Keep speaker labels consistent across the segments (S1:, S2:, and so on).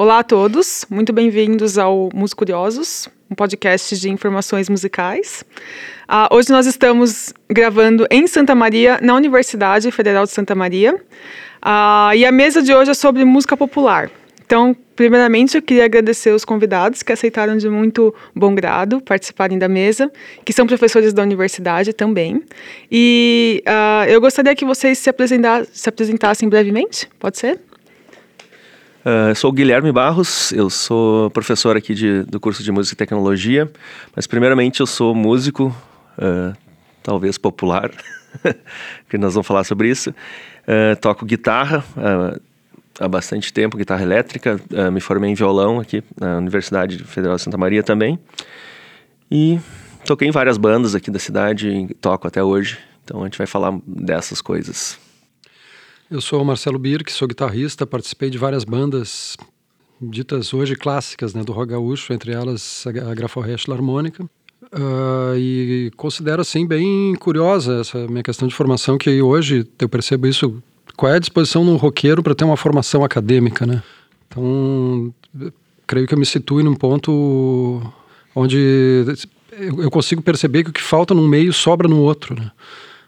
S1: Olá a todos, muito bem-vindos ao Músicos Curiosos, um podcast de informações musicais. Uh, hoje nós estamos gravando em Santa Maria, na Universidade Federal de Santa Maria, uh, e a mesa de hoje é sobre música popular. Então, primeiramente, eu queria agradecer os convidados que aceitaram de muito bom grado participarem da mesa, que são professores da universidade também. E uh, eu gostaria que vocês se, se apresentassem brevemente, pode ser?
S2: Uh, sou Guilherme Barros, eu sou professor aqui de, do curso de Música e Tecnologia, mas primeiramente eu sou músico, uh, talvez popular, que nós vamos falar sobre isso. Uh, toco guitarra há bastante tempo, guitarra elétrica, me formei em violão aqui na Universidade Federal de Santa Maria também. E toquei em várias bandas aqui da cidade, toco até hoje, então a gente vai falar dessas coisas.
S3: Eu sou o Marcelo Birk, sou guitarrista, participei de várias bandas ditas hoje clássicas né, do rock gaúcho, entre elas a Graforrest Harmônica. Uh, e considero assim bem curiosa essa minha questão de formação, que hoje eu percebo isso. Qual é a disposição de um roqueiro para ter uma formação acadêmica, né? Então, creio que eu me situo num ponto onde eu consigo perceber que o que falta num meio sobra no outro, né?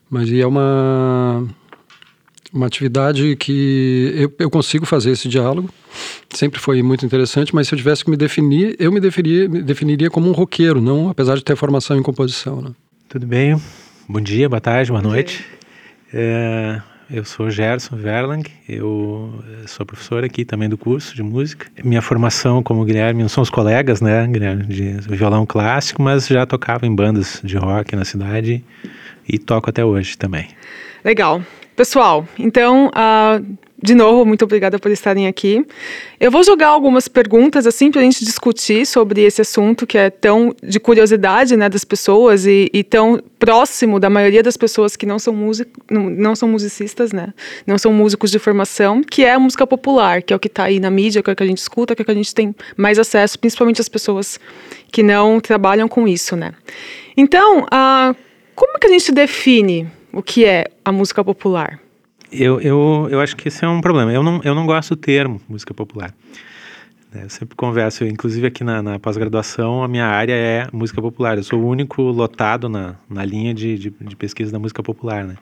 S3: Mas é uma uma atividade que eu, eu consigo fazer esse diálogo, sempre foi muito interessante, mas se eu tivesse que me definir, eu me definiria, me definiria como um roqueiro, não apesar de ter formação em composição. Né?
S4: Tudo bem, bom dia, boa tarde, boa noite. É, eu sou Gerson Verlang, eu sou professor aqui também do curso de música. Minha formação, como Guilherme, não são os colegas, né, Guilherme, de violão clássico, mas já tocava em bandas de rock na cidade e toco até hoje também.
S1: Legal. Pessoal, então, uh, de novo, muito obrigada por estarem aqui. Eu vou jogar algumas perguntas assim para a gente discutir sobre esse assunto que é tão de curiosidade né, das pessoas e, e tão próximo da maioria das pessoas que não são, music, não, não são musicistas, né? Não são músicos de formação, que é a música popular, que é o que está aí na mídia, que é o que a gente escuta, que é o que a gente tem mais acesso, principalmente as pessoas que não trabalham com isso, né? Então, uh, como que a gente define o que é a música popular?
S4: Eu, eu, eu acho que esse é um problema. Eu não, eu não gosto do termo música popular. Né, eu sempre converso, inclusive aqui na, na pós-graduação, a minha área é música popular. Eu sou o único lotado na, na linha de, de, de pesquisa da música popular, né?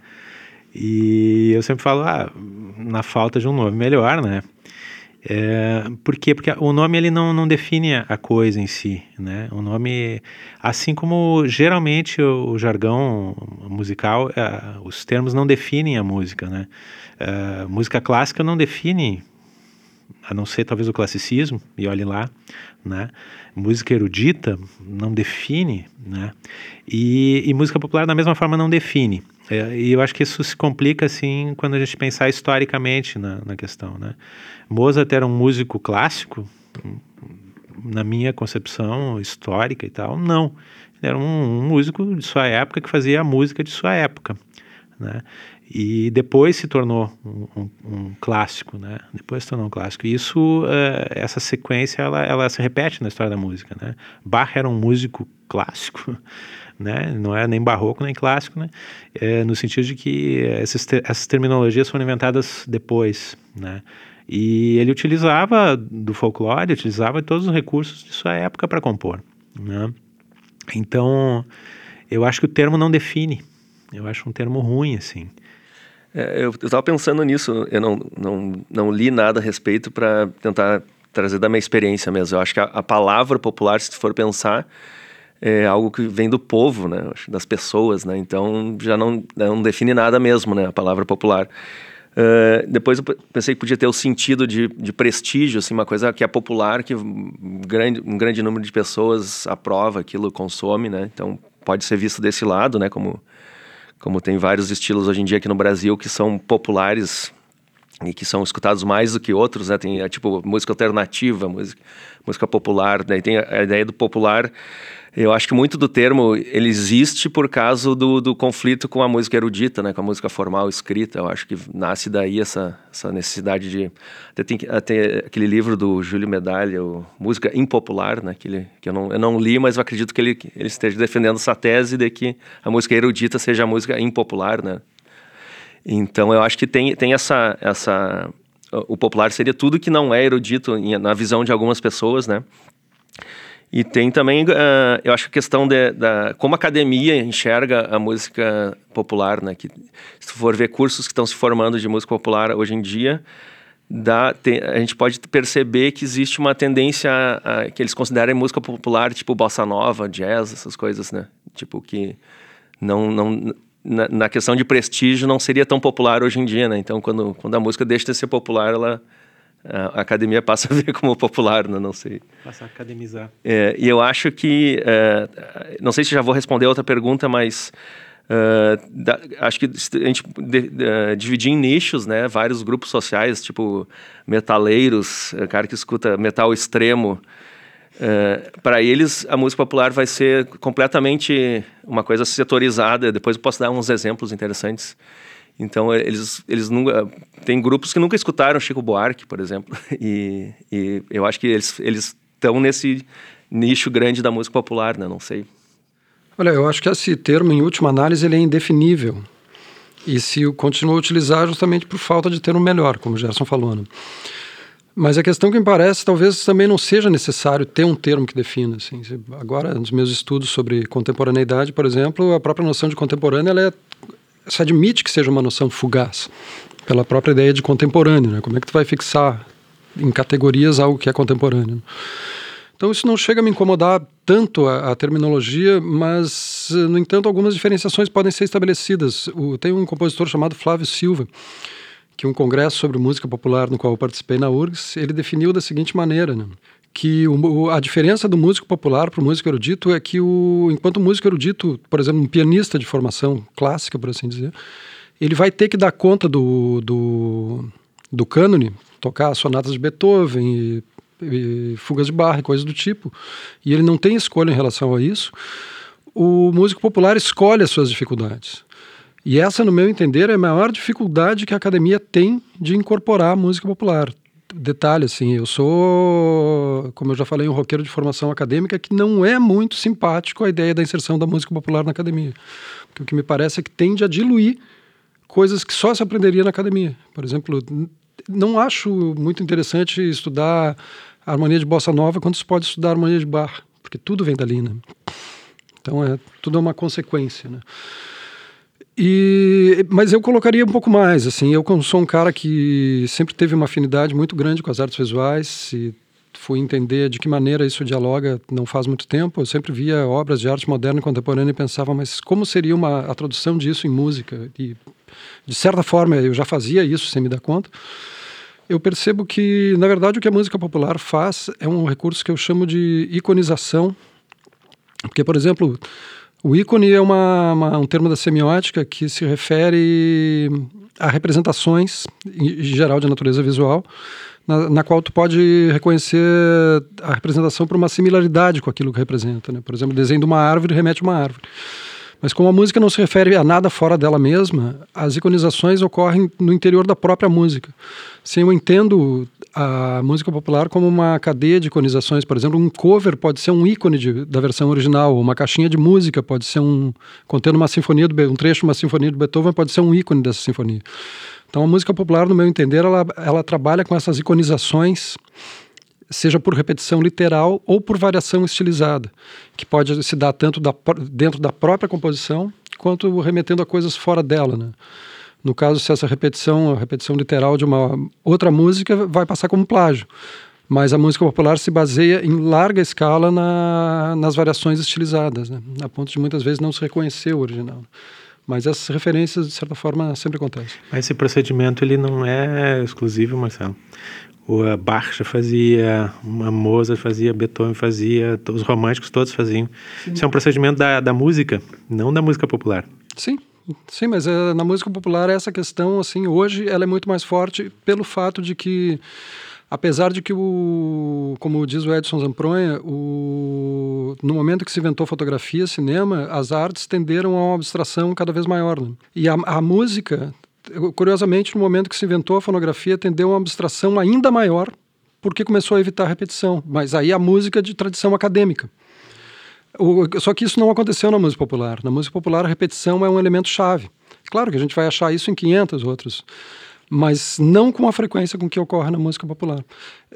S4: E eu sempre falo, ah, na falta de um nome melhor, né? É, por quê? Porque o nome ele não, não define a coisa em si, né? O nome, assim como geralmente o, o jargão musical, é, os termos não definem a música, né? É, música clássica não define, a não ser talvez o classicismo, e olhe lá, né? Música erudita não define, né? E, e música popular da mesma forma não define. É, e eu acho que isso se complica assim quando a gente pensar historicamente na, na questão, né? Mozart era um músico clássico, na minha concepção histórica e tal, não. Ele era um, um músico de sua época que fazia a música de sua época, né? E depois se tornou um, um, um, clássico, né? Depois se tornou um clássico. E isso, uh, essa sequência, ela, ela se repete na história da música, né? Bach era um músico clássico, né? Não é nem barroco nem clássico, né? É, no sentido de que essas, ter, essas terminologias foram inventadas depois, né? E ele utilizava do folclore, utilizava todos os recursos de sua época para compor, né? Então, eu acho que o termo não define. Eu acho um termo ruim, assim.
S2: É, eu estava pensando nisso, eu não, não, não li nada a respeito para tentar trazer da minha experiência mesmo. Eu acho que a, a palavra popular, se for pensar, é algo que vem do povo, né? Das pessoas, né? Então já não, não define nada mesmo, né? A palavra popular. Uh, depois eu pensei que podia ter o sentido de, de prestígio, assim, uma coisa que é popular, que um grande, um grande número de pessoas aprova aquilo, consome, né? Então pode ser visto desse lado, né? Como, como tem vários estilos hoje em dia aqui no Brasil que são populares e que são escutados mais do que outros, né? Tem é, tipo música alternativa, música, música popular, daí tem a, a ideia do popular eu acho que muito do termo ele existe por causa do, do conflito com a música erudita, né, com a música formal escrita. Eu acho que nasce daí essa, essa necessidade de até tem aquele livro do Júlio Medalha, o Música Impopular, né, que, ele, que eu, não, eu não li, mas eu acredito que ele, ele esteja defendendo essa tese de que a música erudita seja a música impopular, né. Então eu acho que tem, tem essa essa o popular seria tudo que não é erudito na visão de algumas pessoas, né? E tem também, uh, eu acho a questão de, da como a academia enxerga a música popular, né? Que se tu for ver cursos que estão se formando de música popular hoje em dia, dá, tem, a gente pode perceber que existe uma tendência a, a, que eles considerem música popular tipo bossa nova, jazz, essas coisas, né? Tipo que não, não na, na questão de prestígio não seria tão popular hoje em dia, né? Então quando, quando a música deixa de ser popular, ela a academia passa a ver como popular, né? não sei.
S4: Passa a academizar.
S2: É, e eu acho que, é, não sei se já vou responder outra pergunta, mas uh, da, acho que a gente de, de, dividir em nichos, né? Vários grupos sociais, tipo metaleiros, é, cara que escuta metal extremo. Uh, para eles, a música popular vai ser completamente uma coisa setorizada. Depois eu posso dar uns exemplos interessantes. Então, eles, eles nunca. Tem grupos que nunca escutaram Chico Buarque, por exemplo. E, e eu acho que eles estão nesse nicho grande da música popular, né? Não sei.
S3: Olha, eu acho que esse termo, em última análise, ele é indefinível. E se continua a utilizar justamente por falta de ter um melhor, como o Gerson falou. Né? Mas a questão que me parece, talvez também não seja necessário ter um termo que defina. Assim. Agora, nos meus estudos sobre contemporaneidade, por exemplo, a própria noção de contemporânea ela é se admite que seja uma noção fugaz, pela própria ideia de contemporâneo. Né? Como é que tu vai fixar em categorias algo que é contemporâneo? Então isso não chega a me incomodar tanto a, a, terminologia, mas, no entanto, algumas diferenciações podem ser estabelecidas. O, tem um compositor chamado Flávio Silva, que um congresso sobre música popular no qual eu participei na URGS, ele definiu da seguinte maneira, né? Que o, a diferença do músico popular para o músico erudito é que o, enquanto o músico erudito, por exemplo, um pianista de formação clássica, por assim dizer, ele vai ter que dar conta do, do, do cânone, tocar sonatas de Beethoven e, e fugas de barra e coisas do tipo, e ele não tem escolha em relação a isso, o músico popular escolhe as suas dificuldades. E essa, no meu entender, é a maior dificuldade que a academia tem de incorporar a música popular detalhe, assim, eu sou, como eu já falei, um roqueiro de formação acadêmica que não é muito simpático a ideia da inserção da música popular na academia. Porque o que me parece é que tende a diluir coisas que só se aprenderia na academia. Por exemplo, não acho muito interessante estudar harmonia de bossa nova quando se pode estudar harmonia de bar, porque tudo vem dali, né? Então, é, tudo é uma consequência, né? E, mas eu colocaria um pouco mais, assim, eu sou um cara que sempre teve uma afinidade muito grande com as artes visuais e fui entender de que maneira isso dialoga não faz muito tempo. Eu sempre via obras de arte moderna e contemporânea e pensava, mas como seria uma, a tradução disso em música? E, de certa forma, eu já fazia isso sem me dar conta. Eu percebo que, na verdade, o que a música popular faz é um recurso que eu chamo de iconização. Porque, por exemplo, o ícone é uma, uma, um termo da semiótica que se refere a representações, em geral de natureza visual, na, na, qual tu pode reconhecer a representação por uma similaridade com aquilo que representa. Né? Por exemplo, o desenho de uma árvore remete a uma árvore. Mas como a música não se refere a nada fora dela mesma, as iconizações ocorrem no interior da própria música. Se eu entendo a música popular como uma cadeia de iconizações. Por exemplo, um cover pode ser um ícone de, da versão original, uma caixinha de música pode ser um contendo uma sinfonia do, um trecho de uma sinfonia do Beethoven pode ser um ícone dessa sinfonia. Então, a música popular, no meu entender, ela, ela trabalha com essas iconizações, seja por repetição literal ou por variação estilizada, que pode se dar tanto da, dentro da própria composição quanto remetendo a coisas fora dela, né? No caso, se essa repetição, a repetição literal de uma outra música, vai passar como plágio. Mas a música popular se baseia em larga escala na, nas variações estilizadas, né? a ponto de muitas vezes não se reconhecer o original. Mas essas referências, de certa forma, sempre acontecem.
S4: Mas esse procedimento ele não é exclusivo, Marcelo. O Bach já fazia, a Mozart fazia, Beethoven fazia, os românticos todos faziam. Sim. Isso é um procedimento da, da música, não da música popular.
S3: Sim, Sim, mas é, na música popular essa questão, assim, hoje ela é muito mais forte pelo fato de que, apesar de que o, como diz o Edson Zampronha, o, no momento que se inventou fotografia, cinema, as artes tenderam a uma abstração cada vez maior. Né? E a, a música, curiosamente, no momento que se inventou a fonografia, tendeu a uma abstração ainda maior, porque começou a evitar repetição. Mas aí a música de tradição acadêmica. O, só que isso não aconteceu na música popular. Na música popular, a repetição é um elemento chave. Claro que a gente vai achar isso em 500 outros mas não com a frequência com que ocorre na música popular.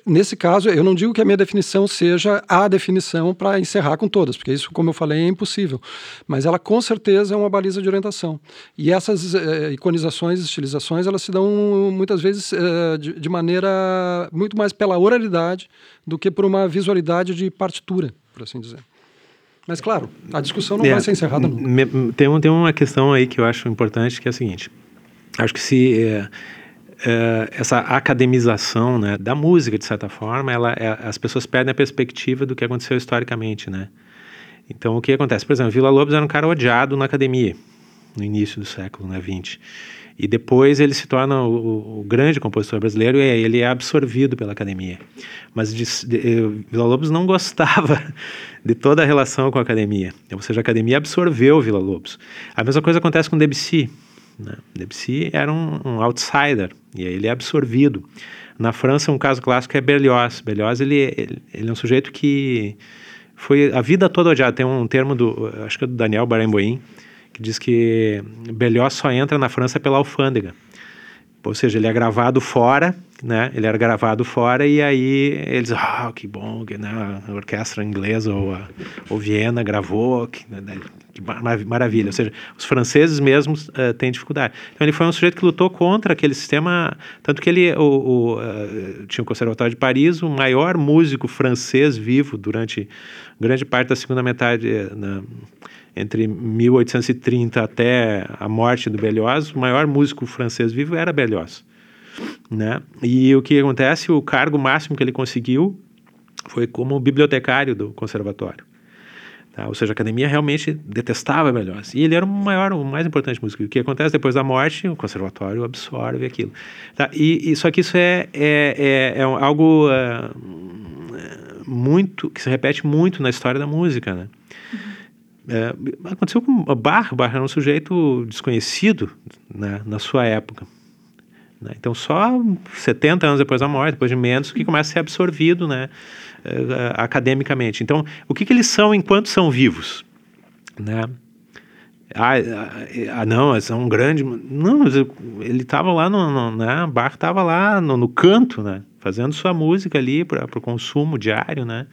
S3: Nesse caso, eu não digo que a minha definição seja a definição para encerrar com todas, porque isso, como eu falei, é impossível. Mas ela com certeza é uma baliza de orientação. E essas eh, iconizações, estilizações, elas se dão muitas vezes eh, de, de maneira muito mais pela oralidade do que por uma visualidade de partitura, por assim dizer. Mas, claro, a discussão não é, vai ser encerrada nunca.
S4: Me, tem, tem uma questão aí que eu acho importante, que é a seguinte. Acho que se é, é, essa academização né, da música, de certa forma, ela, é, as pessoas perdem a perspectiva do que aconteceu historicamente, né? Então, o que acontece? Por exemplo, Vila Lobos era um cara odiado na academia, no início do século né, 20. E depois ele se torna o, o grande compositor brasileiro e ele é absorvido pela academia. Mas Vila Lobos não gostava de toda a relação com a academia. Ou seja, a academia absorveu Vila Lobos. A mesma coisa acontece com Debussy. Né? Debussy era um, um, outsider e aí ele é absorvido. Na França, um caso clássico é Berlioz. Berlioz ele, ele, ele é um sujeito que foi a vida toda odiado. Tem um termo do, acho que é do Daniel Barenboim, que diz que Belhoz só entra na França pela alfândega. Ou seja, ele é gravado fora, né? Ele era gravado fora e aí eles, ah, que bom, que né? a orquestra inglesa ou, a, ou Viena gravou, que, né? que maravilha. Ou seja, os franceses mesmos uh, têm dificuldade. Então ele foi um sujeito que lutou contra aquele sistema, tanto que ele o, o, uh, tinha o Conservatório de Paris, o maior músico francês vivo durante grande parte da segunda metade na, entre 1830 até a morte do Berlioz, o maior músico francês vivo era Berlioz. Né? E o que acontece, o cargo máximo que ele conseguiu foi como bibliotecário do conservatório. Tá? Ou seja, a academia realmente detestava Berlioz. E ele era o maior, o mais importante músico. O que acontece depois da morte, o conservatório absorve aquilo. Tá? E, e só que isso é, é, é, é algo uh, muito que se repete muito na história da música, né? É, aconteceu com Bach. Bach era um sujeito desconhecido né, na sua época. Né? Então, só 70 anos depois da morte, depois de menos, que começa a ser absorvido né, uh, academicamente. Então, o que, que eles são enquanto são vivos? Né? Ah, ah, ah não, são um grande. Não, ele estava lá no, no, né? Bach estava lá no, no, canto, né? Fazendo sua música ali para o consumo diário, né?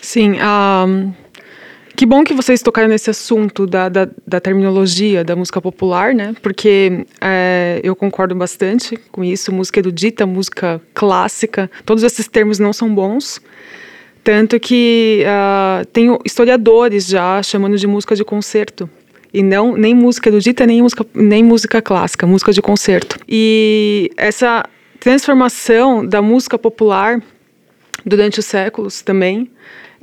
S1: Sim, um, que bom que vocês tocaram nesse assunto da, da, da terminologia da música popular, né? Porque é, eu concordo bastante com isso. Música erudita, música clássica, todos esses termos não são bons. Tanto que uh, tem historiadores já chamando de música de concerto. E não nem música erudita, nem música, nem música clássica, música de concerto. E essa transformação da música popular durante os séculos também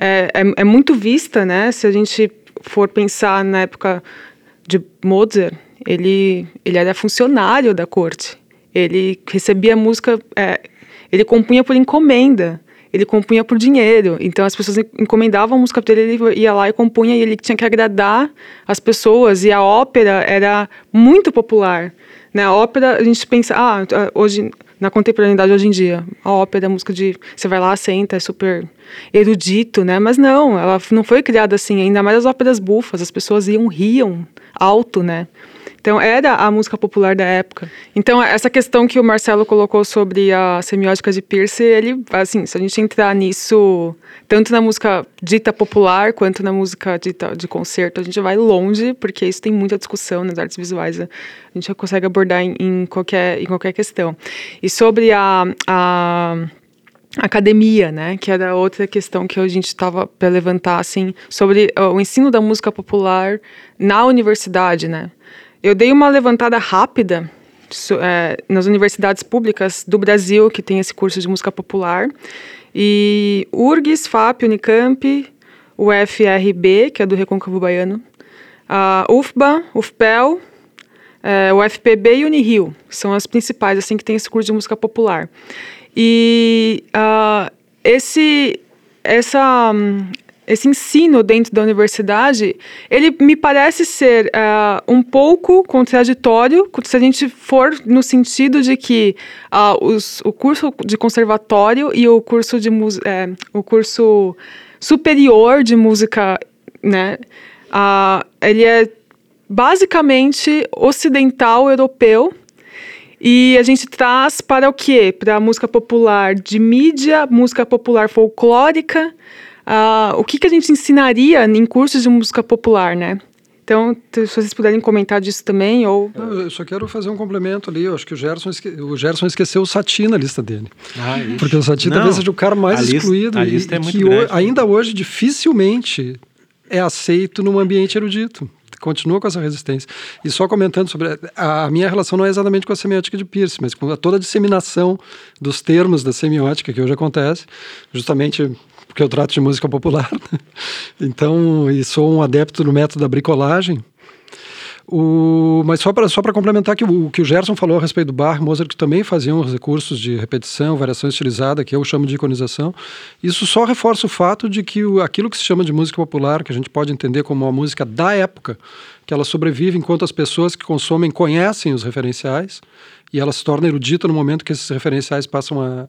S1: é, é, é, muito vista, né? Se a gente for pensar na época de Mozart, ele, ele era funcionário da corte. Ele recebia música, é, ele compunha por encomenda, ele compunha por dinheiro. Então as pessoas encomendavam a música dele, ele ia lá e compunha e ele tinha que agradar as pessoas. E a ópera era muito popular. Né? A ópera, a gente pensa, ah, hoje na contemporaneidade hoje em dia. A ópera, a música de. Você vai lá, senta, é super erudito, né? Mas não, ela não foi criada assim, ainda mais as óperas bufas, as pessoas iam, riam alto, né? Então, era a música popular da época. Então, essa questão que o Marcelo colocou sobre a semiótica de Pierce, ele, assim, se a gente entrar nisso, tanto na música dita popular, quanto na música dita de concerto, a gente vai longe, porque isso tem muita discussão nas artes visuais. A gente consegue abordar em, em qualquer, em qualquer questão. E sobre a, a academia, né, que era outra questão que a gente estava para levantar, assim, sobre o ensino da música popular na universidade, né. Eu dei uma levantada rápida é, nas universidades públicas do Brasil que tem esse curso de música popular. E URGS, FAP, Unicamp, UFRB, que é do Recôncavo Baiano, a UFBA, UFPEL, é, o FPB e Unirio, são as principais, assim, que tem esse curso de música popular. E uh, esse, essa, esse ensino dentro da universidade, ele me parece ser uh, um pouco contraditório se a gente for no sentido de que uh, os, o curso de conservatório e o curso de é, o curso superior de música, né, uh, ele é basicamente ocidental europeu E a gente traz para o quê? Para a música popular de mídia, música popular folclórica. Uh, o que, que a gente ensinaria em cursos de música popular, né? Então, se vocês puderem comentar disso também, ou...
S3: Eu só quero fazer um complemento ali, eu acho que o Gerson, esque... o Gerson esqueceu o Sati na lista dele. Ah, Porque o Sati talvez seja o cara mais excluído
S4: a lista
S3: e,
S4: é muito
S3: que
S4: grande,
S3: ainda hoje dificilmente é aceito num ambiente erudito continua com essa resistência. E só comentando sobre. A, a, minha relação não é exatamente com a semiótica de Peirce, mas com a, toda a disseminação dos termos da semiótica que hoje acontece, justamente porque eu trato de música popular. então, e sou um adepto do método da bricolagem. O, mas só para só complementar que o, o, que o Gerson falou a respeito do Bach, Mozart, que também faziam os recursos de repetição, variação estilizada, que eu chamo de iconização, isso só reforça o fato de que o, aquilo que se chama de música popular, que a gente pode entender como uma música da época, que ela sobrevive enquanto as pessoas que consomem conhecem os referenciais, e ela se torna erudita no momento que esses referenciais passam a,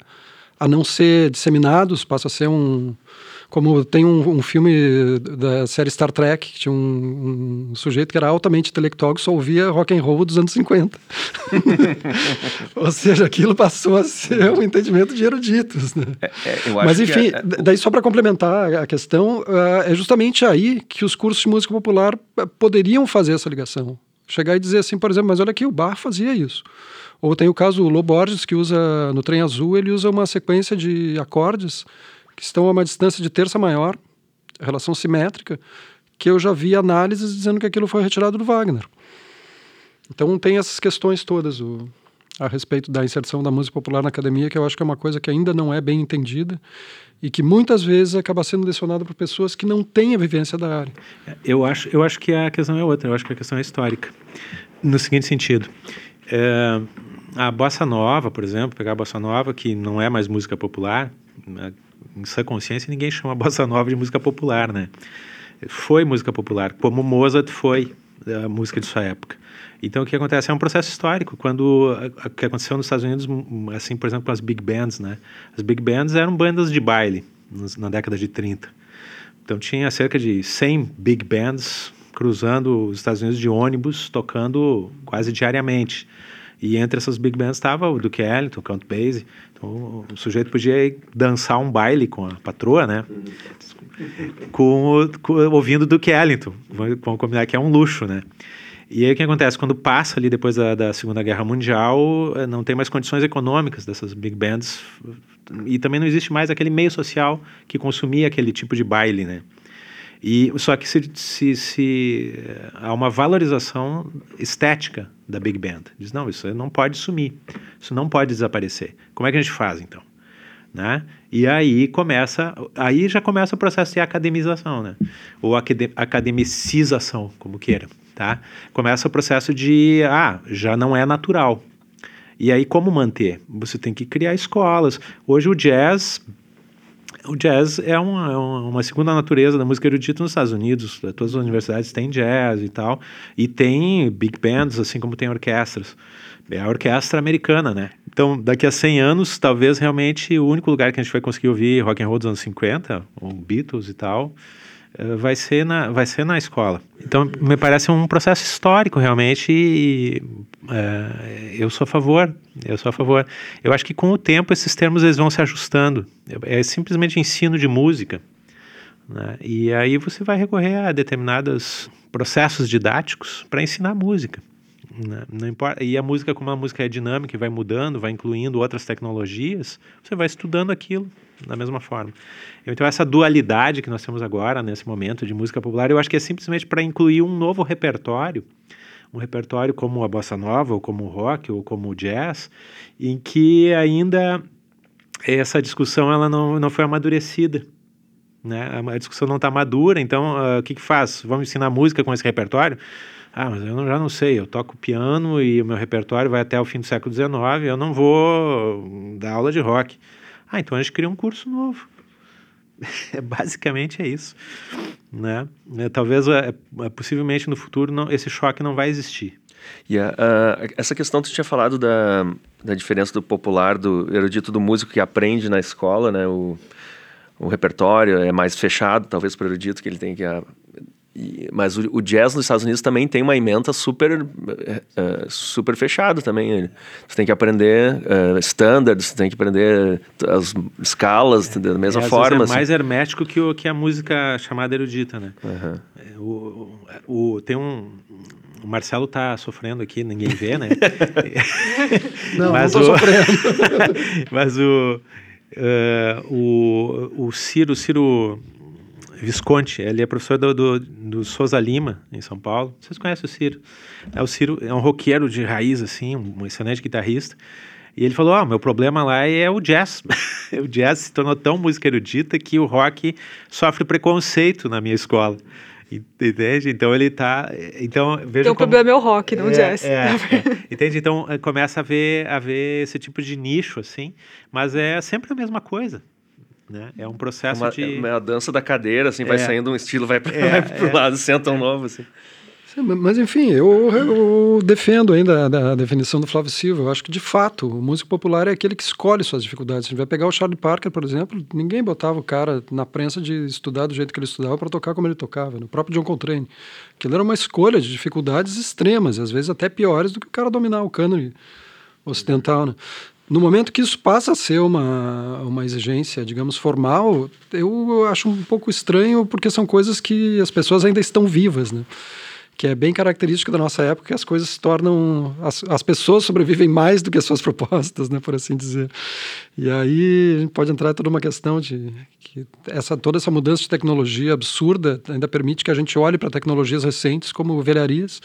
S3: a não ser disseminados, passa a ser um, como tem um, um, filme da série Star Trek, que tinha um, um, sujeito que era altamente intelectual que só ouvia rock and roll dos anos 50. Ou seja, aquilo passou a ser um entendimento de eruditos. Né? É, é, Mas enfim, é, daí só para complementar a questão, uh, é justamente aí que os cursos de música popular ah, poderiam fazer essa ligação. Chegar e dizer assim, por exemplo, mas olha aqui, o Bar fazia isso. Ou tem o caso Loborges, que usa no trem azul, ele usa uma sequência de acordes que estão a uma distância de terça maior, relação simétrica, que eu já vi análises dizendo que aquilo foi retirado do Wagner. Então tem essas questões todas o, a respeito da inserção da música popular na academia, que eu acho que é uma coisa que ainda não é bem entendida e que muitas vezes acaba sendo lecionada por pessoas que não têm a vivência da área.
S4: Eu acho, eu acho que a questão é outra, eu acho que a questão é histórica. No seguinte sentido, é, a bossa nova, por exemplo, pegar a bossa nova, que não é mais música popular, né, em sua consciência, ninguém chama bossa nova de música popular, né? Foi música popular, como Mozart foi a música de sua época. Então, o que acontece? É um processo histórico. Quando o que aconteceu nos Estados Unidos, assim, por exemplo, com as big bands, né? As big bands eram bandas de baile na década de 30. Então, tinha cerca de 100 big bands cruzando os Estados Unidos de ônibus, tocando quase diariamente. E entre essas big bands estava o Duke Ellington, o Count Basie. Então, o sujeito podia dançar um baile com a patroa, né? Com, o, com ouvindo Duke Ellington. Vamos combinar que é um luxo, né? E aí o que acontece? Quando passa ali depois da, da, Segunda Guerra Mundial, eh, não tem mais condições econômicas dessas big bands e também não existe mais aquele meio social que consumia aquele tipo de baile, né? E, só que se, se, se, eh, há uma valorização estética da Big Band. Diz, não, isso não pode sumir, isso não pode desaparecer. Como é que a gente faz, então? Né? E aí começa, aí já começa o processo de academização, né? Ou academicização, como queira, tá? Começa o processo de, ah, já não é natural. E aí como manter? Você tem que criar escolas. Hoje o jazz o jazz é uma, é uma, segunda natureza da música erudita nos Estados Unidos. Todas as universidades têm jazz e tal. E tem big bands, assim como tem orquestras. É a orquestra americana, né? Então, daqui a 100 anos, talvez realmente o único lugar que a gente vai conseguir ouvir rock and roll dos anos 50, ou Beatles e tal, vai ser na, vai ser na escola. Então, me parece um processo histórico, realmente, e é, eu sou a favor, eu sou a favor. Eu acho que com o tempo esses termos eles vão se ajustando. É simplesmente ensino de música. Né? E aí você vai recorrer a determinados processos didáticos para ensinar música. Né? Não importa. E a música, como a música é dinâmica e vai mudando, vai incluindo outras tecnologias, você vai estudando aquilo da mesma forma. Então, essa dualidade que nós temos agora, nesse momento de música popular, eu acho que é simplesmente para incluir um novo repertório, um repertório como a bossa nova, ou como o rock, ou como o jazz, em que ainda essa discussão ela não, não foi amadurecida. Né? A discussão não está madura, então uh, o que, que faz? Vamos ensinar música com esse repertório? Ah, mas eu não, já não sei, eu toco piano e o meu repertório vai até o fim do século XIX, eu não vou dar aula de rock. Ah, então a gente cria um curso novo. É, basicamente é isso. Né? É, talvez, é, é, possivelmente no futuro, não, esse choque não vai existir.
S2: E uh, essa questão, tu tinha falado da, da diferença do popular, do erudito do músico que aprende na escola, né? O, o repertório é mais fechado, talvez para o erudito, que ele tem que e, mas o, o, jazz nos Estados Unidos também tem uma ementa super, uh, super fechada também. Você tem que aprender uh, standards, você tem que aprender as escalas é, da mesma
S4: é,
S2: forma.
S4: é
S2: assim.
S4: mais hermético que, o, que a música chamada erudita, né?
S2: Uhum.
S4: O, o, tem um... O Marcelo tá sofrendo aqui, ninguém vê, né?
S3: não, mas não tô o, sofrendo.
S4: mas o, uh, o, o Ciro, Ciro Visconti, ele é professor do, do, do Souza Lima, em São Paulo. Vocês conhecem o Ciro? É, o Ciro é um roqueiro de raiz, assim, um excelente guitarrista. E ele falou: oh, meu problema lá é o jazz. o jazz se tornou tão música erudita que o rock sofre preconceito na minha escola. Entende? Então ele tá. Então, veja
S1: então o problema é o rock, não
S4: é,
S1: o jazz.
S4: É, é. Entende? Então eh, começa a ver, a ver esse tipo de nicho, assim, mas é sempre a mesma coisa. Né? É um processo
S2: uma,
S4: de.
S2: É a dança da cadeira, assim, vai é. saindo um estilo, vai para é, o é. lado, senta um novo, assim.
S3: Sim, mas enfim, eu, eu, defendo ainda a, a, definição do Flávio Silva. Eu acho que de fato o músico popular é aquele que escolhe suas dificuldades. Se a gente vai pegar o Charlie Parker, por exemplo, ninguém botava o cara na prensa de estudar do jeito que ele estudava para tocar como ele tocava. Né? O próprio John Coltrane. Aquilo era uma escolha de dificuldades extremas, às vezes até piores do que o cara dominar o cânone ocidental. Né? No momento que isso passa a ser uma, uma exigência, digamos, formal, eu acho um pouco estranho, porque são coisas que as pessoas ainda estão vivas, né? que é bem característico da nossa época, que as coisas se tornam. As, as pessoas sobrevivem mais do que as suas propostas, né, por assim dizer. E aí a gente pode entrar toda uma questão de que essa, toda essa mudança de tecnologia absurda ainda permite que a gente olhe para tecnologias recentes como velharias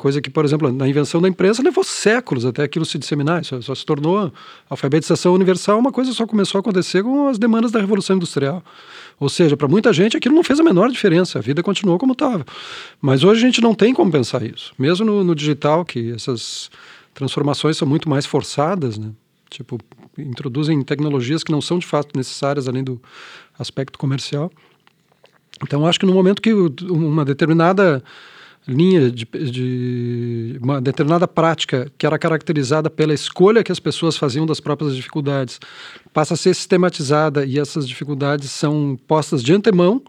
S3: Coisa que, por exemplo, na invenção da imprensa levou séculos até aquilo se disseminar. Só, só se tornou alfabetização universal, uma coisa só começou a acontecer com as demandas da Revolução Industrial. Ou seja, para muita gente aquilo não fez a menor diferença, a vida continuou como estava. Mas hoje a gente não tem como pensar isso. Mesmo no, no digital, que essas transformações são muito mais forçadas, né? Tipo, introduzem tecnologias que não são de fato necessárias além do aspecto comercial. Então, acho que no momento que uma determinada linha de, de, uma determinada prática que era caracterizada pela escolha que as pessoas faziam das próprias dificuldades passa a ser sistematizada e essas dificuldades são postas de antemão,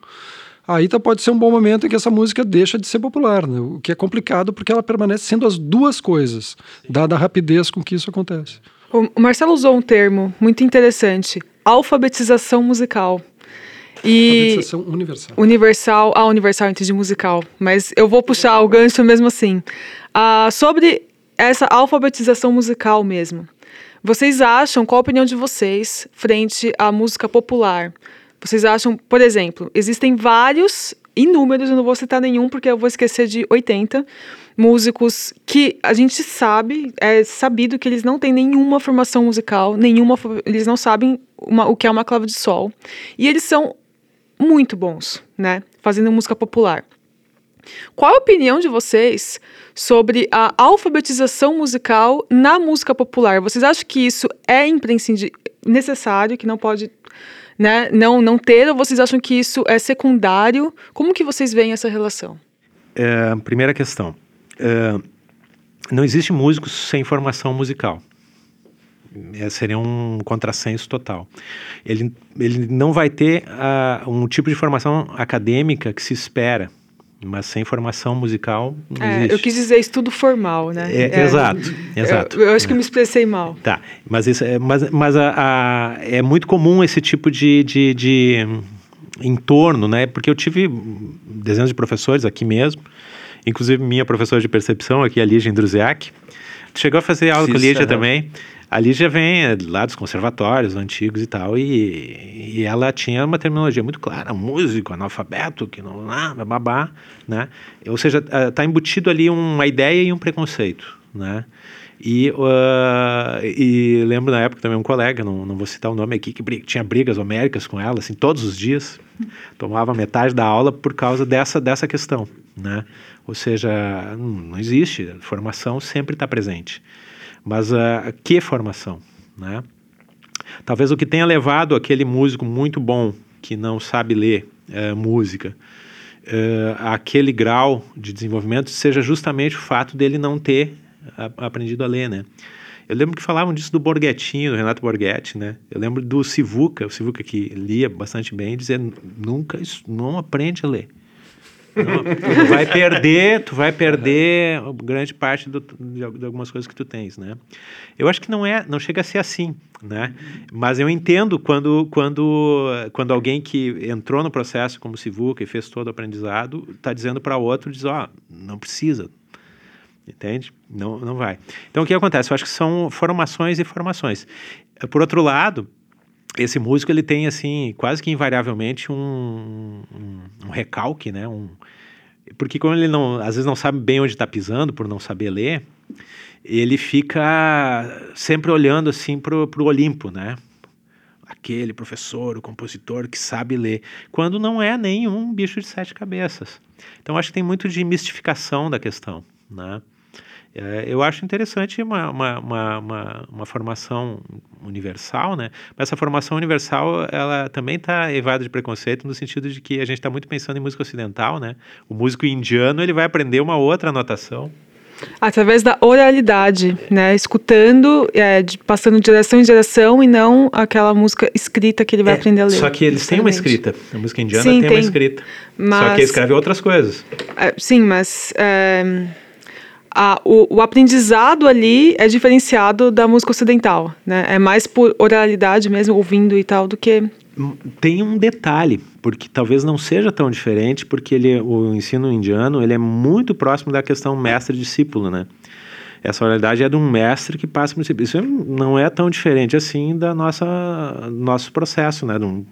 S3: aí tá, pode ser um bom momento em que essa música deixa de ser popular, né? o que é complicado porque ela permanece sendo as duas coisas, dada a rapidez com que isso acontece.
S1: O Marcelo usou um termo muito interessante, alfabetização musical.
S3: E universal.
S1: Universal, ah, universal, entendi musical. Mas eu vou puxar o gancho mesmo assim. Ah, sobre essa alfabetização musical mesmo. Vocês acham, qual a opinião de vocês frente à música popular? Vocês acham, por exemplo, existem vários, inúmeros, eu não vou citar nenhum porque eu vou esquecer de 80, músicos que a gente sabe, é sabido que eles não têm nenhuma formação musical, nenhuma, eles não sabem uma, o que é uma clave de sol. E eles são muito bons, né? Fazendo música popular. Qual a opinião de vocês sobre a alfabetização musical na música popular? Vocês acham que isso é imprescindível, necessário, que não pode né, não, não ter, ou vocês acham que isso é secundário? Como que vocês veem essa relação?
S4: É, primeira questão. É, não existe músico sem formação musical. É, seria um contrassenso total. Ele, ele não vai ter uh, um tipo de formação acadêmica que se espera, mas sem formação musical não é, existe.
S1: Eu quis dizer estudo formal, né?
S4: É, é, exato, exato.
S1: Eu, eu acho que me expressei mal.
S4: Tá, mas, isso, é, mas, mas a, a, é muito comum esse tipo de, de, de entorno, né? Porque eu tive dezenas de professores aqui mesmo, inclusive minha professora de percepção aqui, a Lígia Indruziak, chegou a fazer aula Fiz, com a Lígia também a Lígia vem é, lá dos conservatórios antigos e tal, e, e ela tinha uma terminologia muito clara, músico, analfabeto, que não, ah, babá, né? Ou seja, está embutido ali uma ideia e um preconceito, né? E, uh, e lembro na época também um colega, não, não vou citar o nome aqui, que briga, tinha brigas homéricas com ela, assim, todos os dias, tomava metade da aula por causa dessa, dessa questão, né? Ou seja, não existe, formação sempre está presente. Mas uh, que formação, né? Talvez o que tenha levado aquele músico muito bom que não sabe ler uh, música uh, aquele grau de desenvolvimento seja justamente o fato dele não ter a, aprendido a ler, né? Eu lembro que falavam disso do Borghettino, do Renato Borghetti, né? Eu lembro do Sivuca, o Sivuca que lia bastante bem, dizer nunca, não aprende a ler. Não, tu vai perder, tu vai perder grande parte do, de, algumas coisas que tu tens, né? Eu acho que não é, não chega a ser assim, né? Mas eu entendo quando, quando, quando alguém que entrou no processo como Sivuca e fez todo o aprendizado está dizendo para outro, diz, ó, oh, não precisa, entende? Não, não vai. Então o que acontece? Eu acho que são formações e formações. Por outro lado, esse músico ele tem assim quase que invariavelmente um, um, um recalque, né? Um, porque como ele não, às vezes não sabe bem onde está pisando por não saber ler, ele fica sempre olhando assim para o Olimpo, né? Aquele professor, o compositor que sabe ler, quando não é nenhum bicho de sete cabeças. Então acho que tem muito de mistificação da questão, né? É, eu acho interessante uma, uma, uma, uma, uma formação universal, né? Mas essa formação universal, ela também está evada de preconceito no sentido de que a gente está muito pensando em música ocidental, né? O músico indiano, ele vai aprender uma outra notação.
S1: Através da oralidade, né? Escutando, é, de, passando de geração em geração e não aquela música escrita que ele vai é, aprender a ler.
S4: Só que eles têm uma escrita. A música indiana sim, tem, tem, uma escrita. Mas, só que escreve outras coisas.
S1: É, sim, mas... A, o, o, aprendizado ali é diferenciado da música ocidental, né? É mais por oralidade mesmo, ouvindo e tal, do que
S4: tem um detalhe, porque talvez não seja tão diferente, porque ele, o ensino indiano ele é muito próximo da questão mestre-discípulo, né? Essa oralidade é de um mestre que passa por discípulo. Isso não é tão diferente assim da nossa nosso processo, né? De um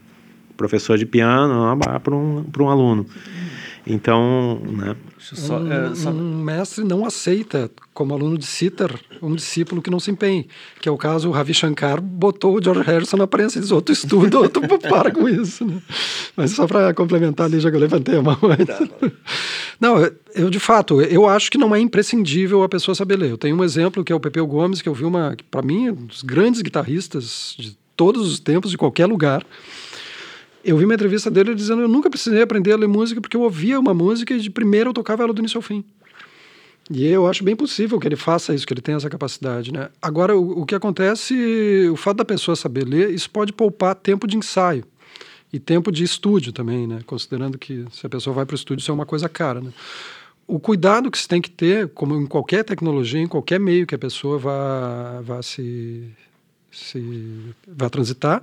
S4: professor de piano para um, um aluno. Então, né?
S3: Só, um, é, só... um, mestre não aceita, como aluno de sitar, um discípulo que não se empenhe. Que é o caso, o Ravi Shankar botou o George Harrison na prensa e diz, outro estuda, outro para com isso. Né? Mas só para complementar ali, já que eu levantei a mão. Tá, não, eu de fato, eu acho que não é imprescindível a pessoa saber ler. Eu tenho um exemplo que é o Pepeu Gomes, que eu vi uma, para mim, um dos grandes guitarristas de todos os tempos, de qualquer lugar eu vi uma entrevista dele dizendo eu nunca precisei aprender a ler música porque eu ouvia uma música e de primeira eu tocava ela do início ao fim. E eu acho bem possível que ele faça isso, que ele tenha essa capacidade, né? Agora, o, o que acontece, o fato da pessoa saber ler, isso pode poupar tempo de ensaio e tempo de estúdio também, né? Considerando que se a pessoa vai para o estúdio, isso é uma coisa cara, né? O cuidado que se tem que ter, como em qualquer tecnologia, em qualquer meio que a pessoa vá, vá se, se vá transitar,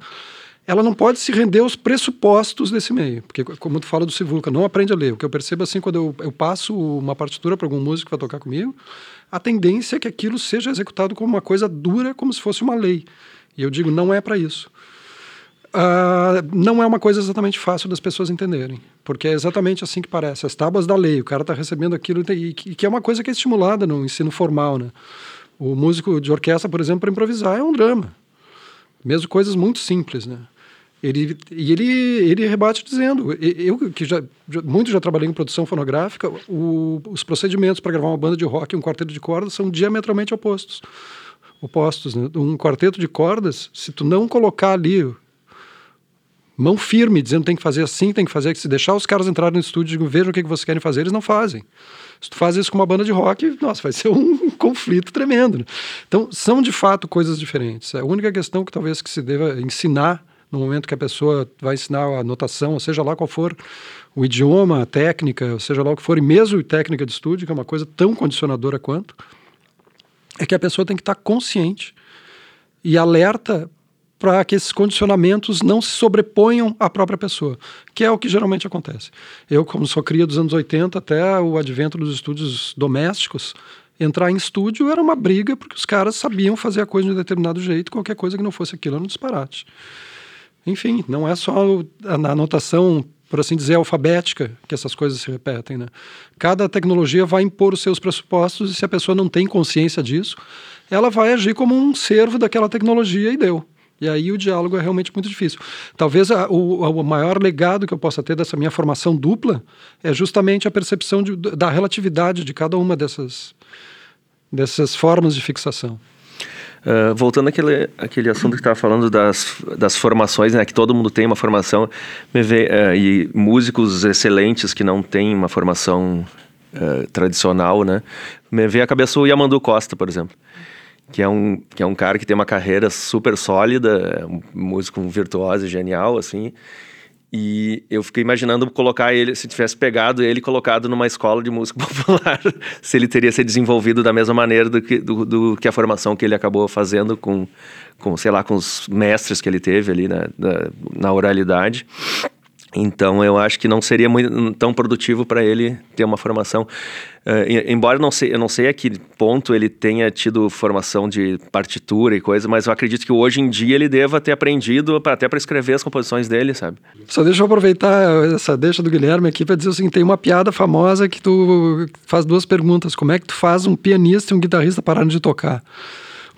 S3: ela não pode se render aos pressupostos desse meio. Porque, como tu fala do Sivulca, não aprende a ler. O que eu percebo assim, quando eu, eu passo uma partitura para algum músico vai tocar comigo, a tendência é que aquilo seja executado como uma coisa dura, como se fosse uma lei. E eu digo, não é para isso. Uh, não é uma coisa exatamente fácil das pessoas entenderem, porque é exatamente assim que parece. As tábuas da lei, o cara está recebendo aquilo e que é uma coisa que é estimulada no ensino formal. Né? O músico de orquestra, por exemplo, para improvisar é um drama. Mesmo coisas muito simples, né? Ele, e ele, ele rebate dizendo: eu que já, já muito já trabalhei em produção fonográfica, o, os procedimentos para gravar uma banda de rock e um quarteto de cordas são diametralmente opostos. Opostos, né? Um quarteto de cordas, se tu não colocar ali mão firme, dizendo tem que fazer assim, tem que fazer, que se deixar os caras entrarem no estúdio e vejam o que, que vocês querem fazer, eles não fazem. Se tu faz isso com uma banda de rock, nossa, vai ser um conflito tremendo. Né? Então, são de fato coisas diferentes. A única questão que talvez que se deva ensinar no momento que a pessoa vai ensinar a notação, seja lá qual for o idioma, a técnica, seja lá o que for, e mesmo técnica de estúdio, que é uma coisa tão condicionadora quanto, é que a pessoa tem que estar consciente e alerta para que esses condicionamentos não se sobreponham à própria pessoa, que é o que geralmente acontece. Eu, como sou cria dos anos 80 até o advento dos estúdios domésticos, entrar em estúdio era uma briga porque os caras sabiam fazer a coisa de um determinado jeito, qualquer coisa que não fosse aquilo era um disparate. Enfim, não é só a anotação, por assim dizer, alfabética que essas coisas se repetem. Né? Cada tecnologia vai impor os seus pressupostos e se a pessoa não tem consciência disso, ela vai agir como um servo daquela tecnologia e deu. E aí o diálogo é realmente muito difícil. Talvez a, o, o, maior legado que eu possa ter dessa minha formação dupla é justamente a percepção de, da relatividade de cada uma dessas, dessas formas de fixação.
S2: Uh, voltando àquele, àquele assunto que estava falando das, das formações, né, que todo mundo tem uma formação, uh, e músicos excelentes que não têm uma formação uh, tradicional, né, me vê a cabeça o Yamandu Costa, por exemplo, que é, um, que é um cara que tem uma carreira super sólida, é um músico virtuoso genial, assim, E eu fiquei imaginando colocar ele, se tivesse pegado ele colocado numa escola de música popular, se ele teria se desenvolvido da mesma maneira do que, do, do, que a formação que ele acabou fazendo com, com, sei lá, com os mestres que ele teve ali na, na oralidade. Então eu acho que não seria muito, tão produtivo para ele ter uma formação. Uh, embora não sei, eu não sei a que ponto ele tenha tido formação de partitura e coisa, mas eu acredito que hoje em dia ele deva ter aprendido pra, até para escrever as composições dele, sabe?
S3: Só deixa eu aproveitar essa deixa do Guilherme aqui para dizer assim, tem uma piada famosa que tu faz duas perguntas. Como é que tu faz um pianista e um guitarrista pararem de tocar?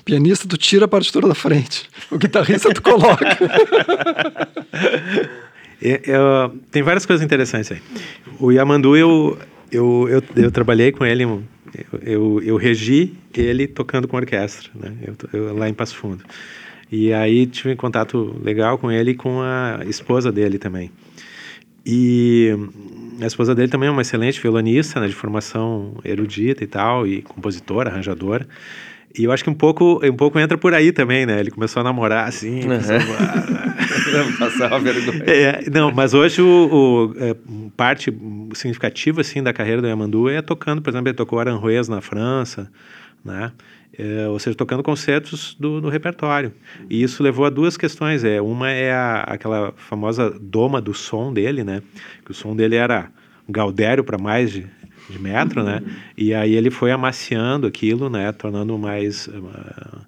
S3: O pianista tu tira a partitura da frente, o guitarrista tu coloca.
S4: Eu, tem várias coisas interessantes aí. O Yamandu, eu, eu, eu, eu trabalhei com ele, eu, eu, eu, regi ele tocando com orquestra, né? Eu, lá em Passo Fundo. E aí tive um contato legal com ele e com a esposa dele também. E a esposa dele também é uma excelente violonista, né, de formação erudita e tal, e compositora, arranjadora. E eu acho que um pouco, um pouco entra por aí também, né? Ele começou a namorar assim. Uhum.
S2: Passar uma vergonha.
S4: É, não, mas hoje o, o é, parte significativa assim da carreira do Yamandu é tocando, por exemplo, ele tocou Aranjuez na França, né? É, ou seja, tocando concertos do, do, repertório. E isso levou a duas questões. É, uma é a, aquela famosa doma do som dele, né? Que o som dele era Gaudério para mais de de metro, né? E aí ele foi amaciando aquilo, né? Tornando mais uh,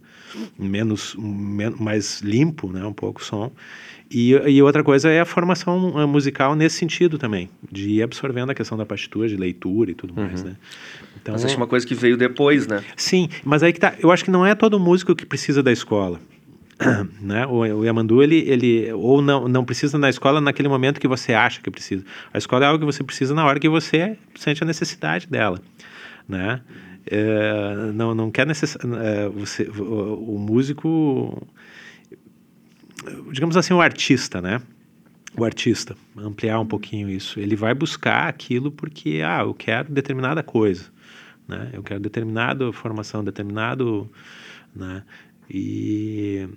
S4: menos men mais limpo, né? Um pouco o som. E, e outra coisa é a formação uh, musical nesse sentido também, de ir absorvendo a questão da partitura, de leitura e tudo uhum. mais, né?
S2: Então, mas acho uma coisa que veio depois, né?
S4: Sim, mas aí que tá. Eu acho que não é todo músico que precisa da escola. né? O, o Yamandu, ele, ele ou não, não precisa na escola naquele momento que você acha que precisa. A escola é algo que você precisa na hora que você sente a necessidade dela, né? É, não, não quer necess... É, você, o, o, músico, digamos assim, o artista, né? O artista, ampliar um pouquinho isso, ele vai buscar aquilo porque, ah, eu quero determinada coisa, né? Eu quero determinada formação, determinado, né? E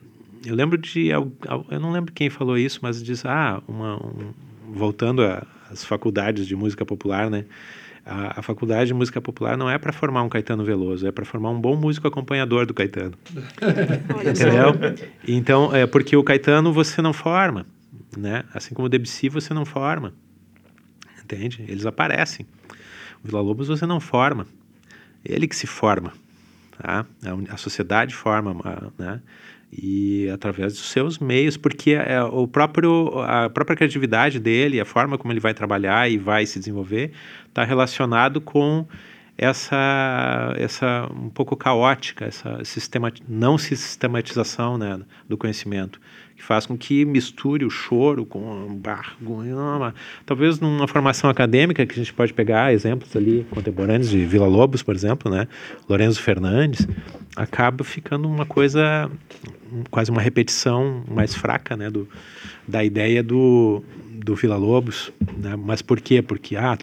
S4: eu lembro de. Eu não lembro quem falou isso, mas diz: ah, uma, um, voltando às faculdades de música popular, né? A, a, faculdade de música popular não é para formar um Caetano Veloso, é para formar um bom músico acompanhador do Caetano. Entendeu? Então, é porque o Caetano você não forma, né? Assim como o Debussy você não forma. Entende? Eles aparecem. O Vila Lobos você não forma. Ele que se forma. Tá? A, a sociedade forma, né? E através dos seus meios, porque é, o próprio, a própria criatividade dele, a forma como ele vai trabalhar e vai se desenvolver, está relacionado com essa, essa um pouco caótica, essa sistema, não sistematização né, do conhecimento que faz com que misture o choro com barulho. Talvez numa formação acadêmica, que a gente pode pegar exemplos ali contemporâneos de Vila Lobos, por exemplo, né? Lorenzo Fernandes, acaba ficando uma coisa, quase uma repetição mais fraca, né? Do, da ideia do, do Vila Lobos. Né? Mas por quê? Porque, ah,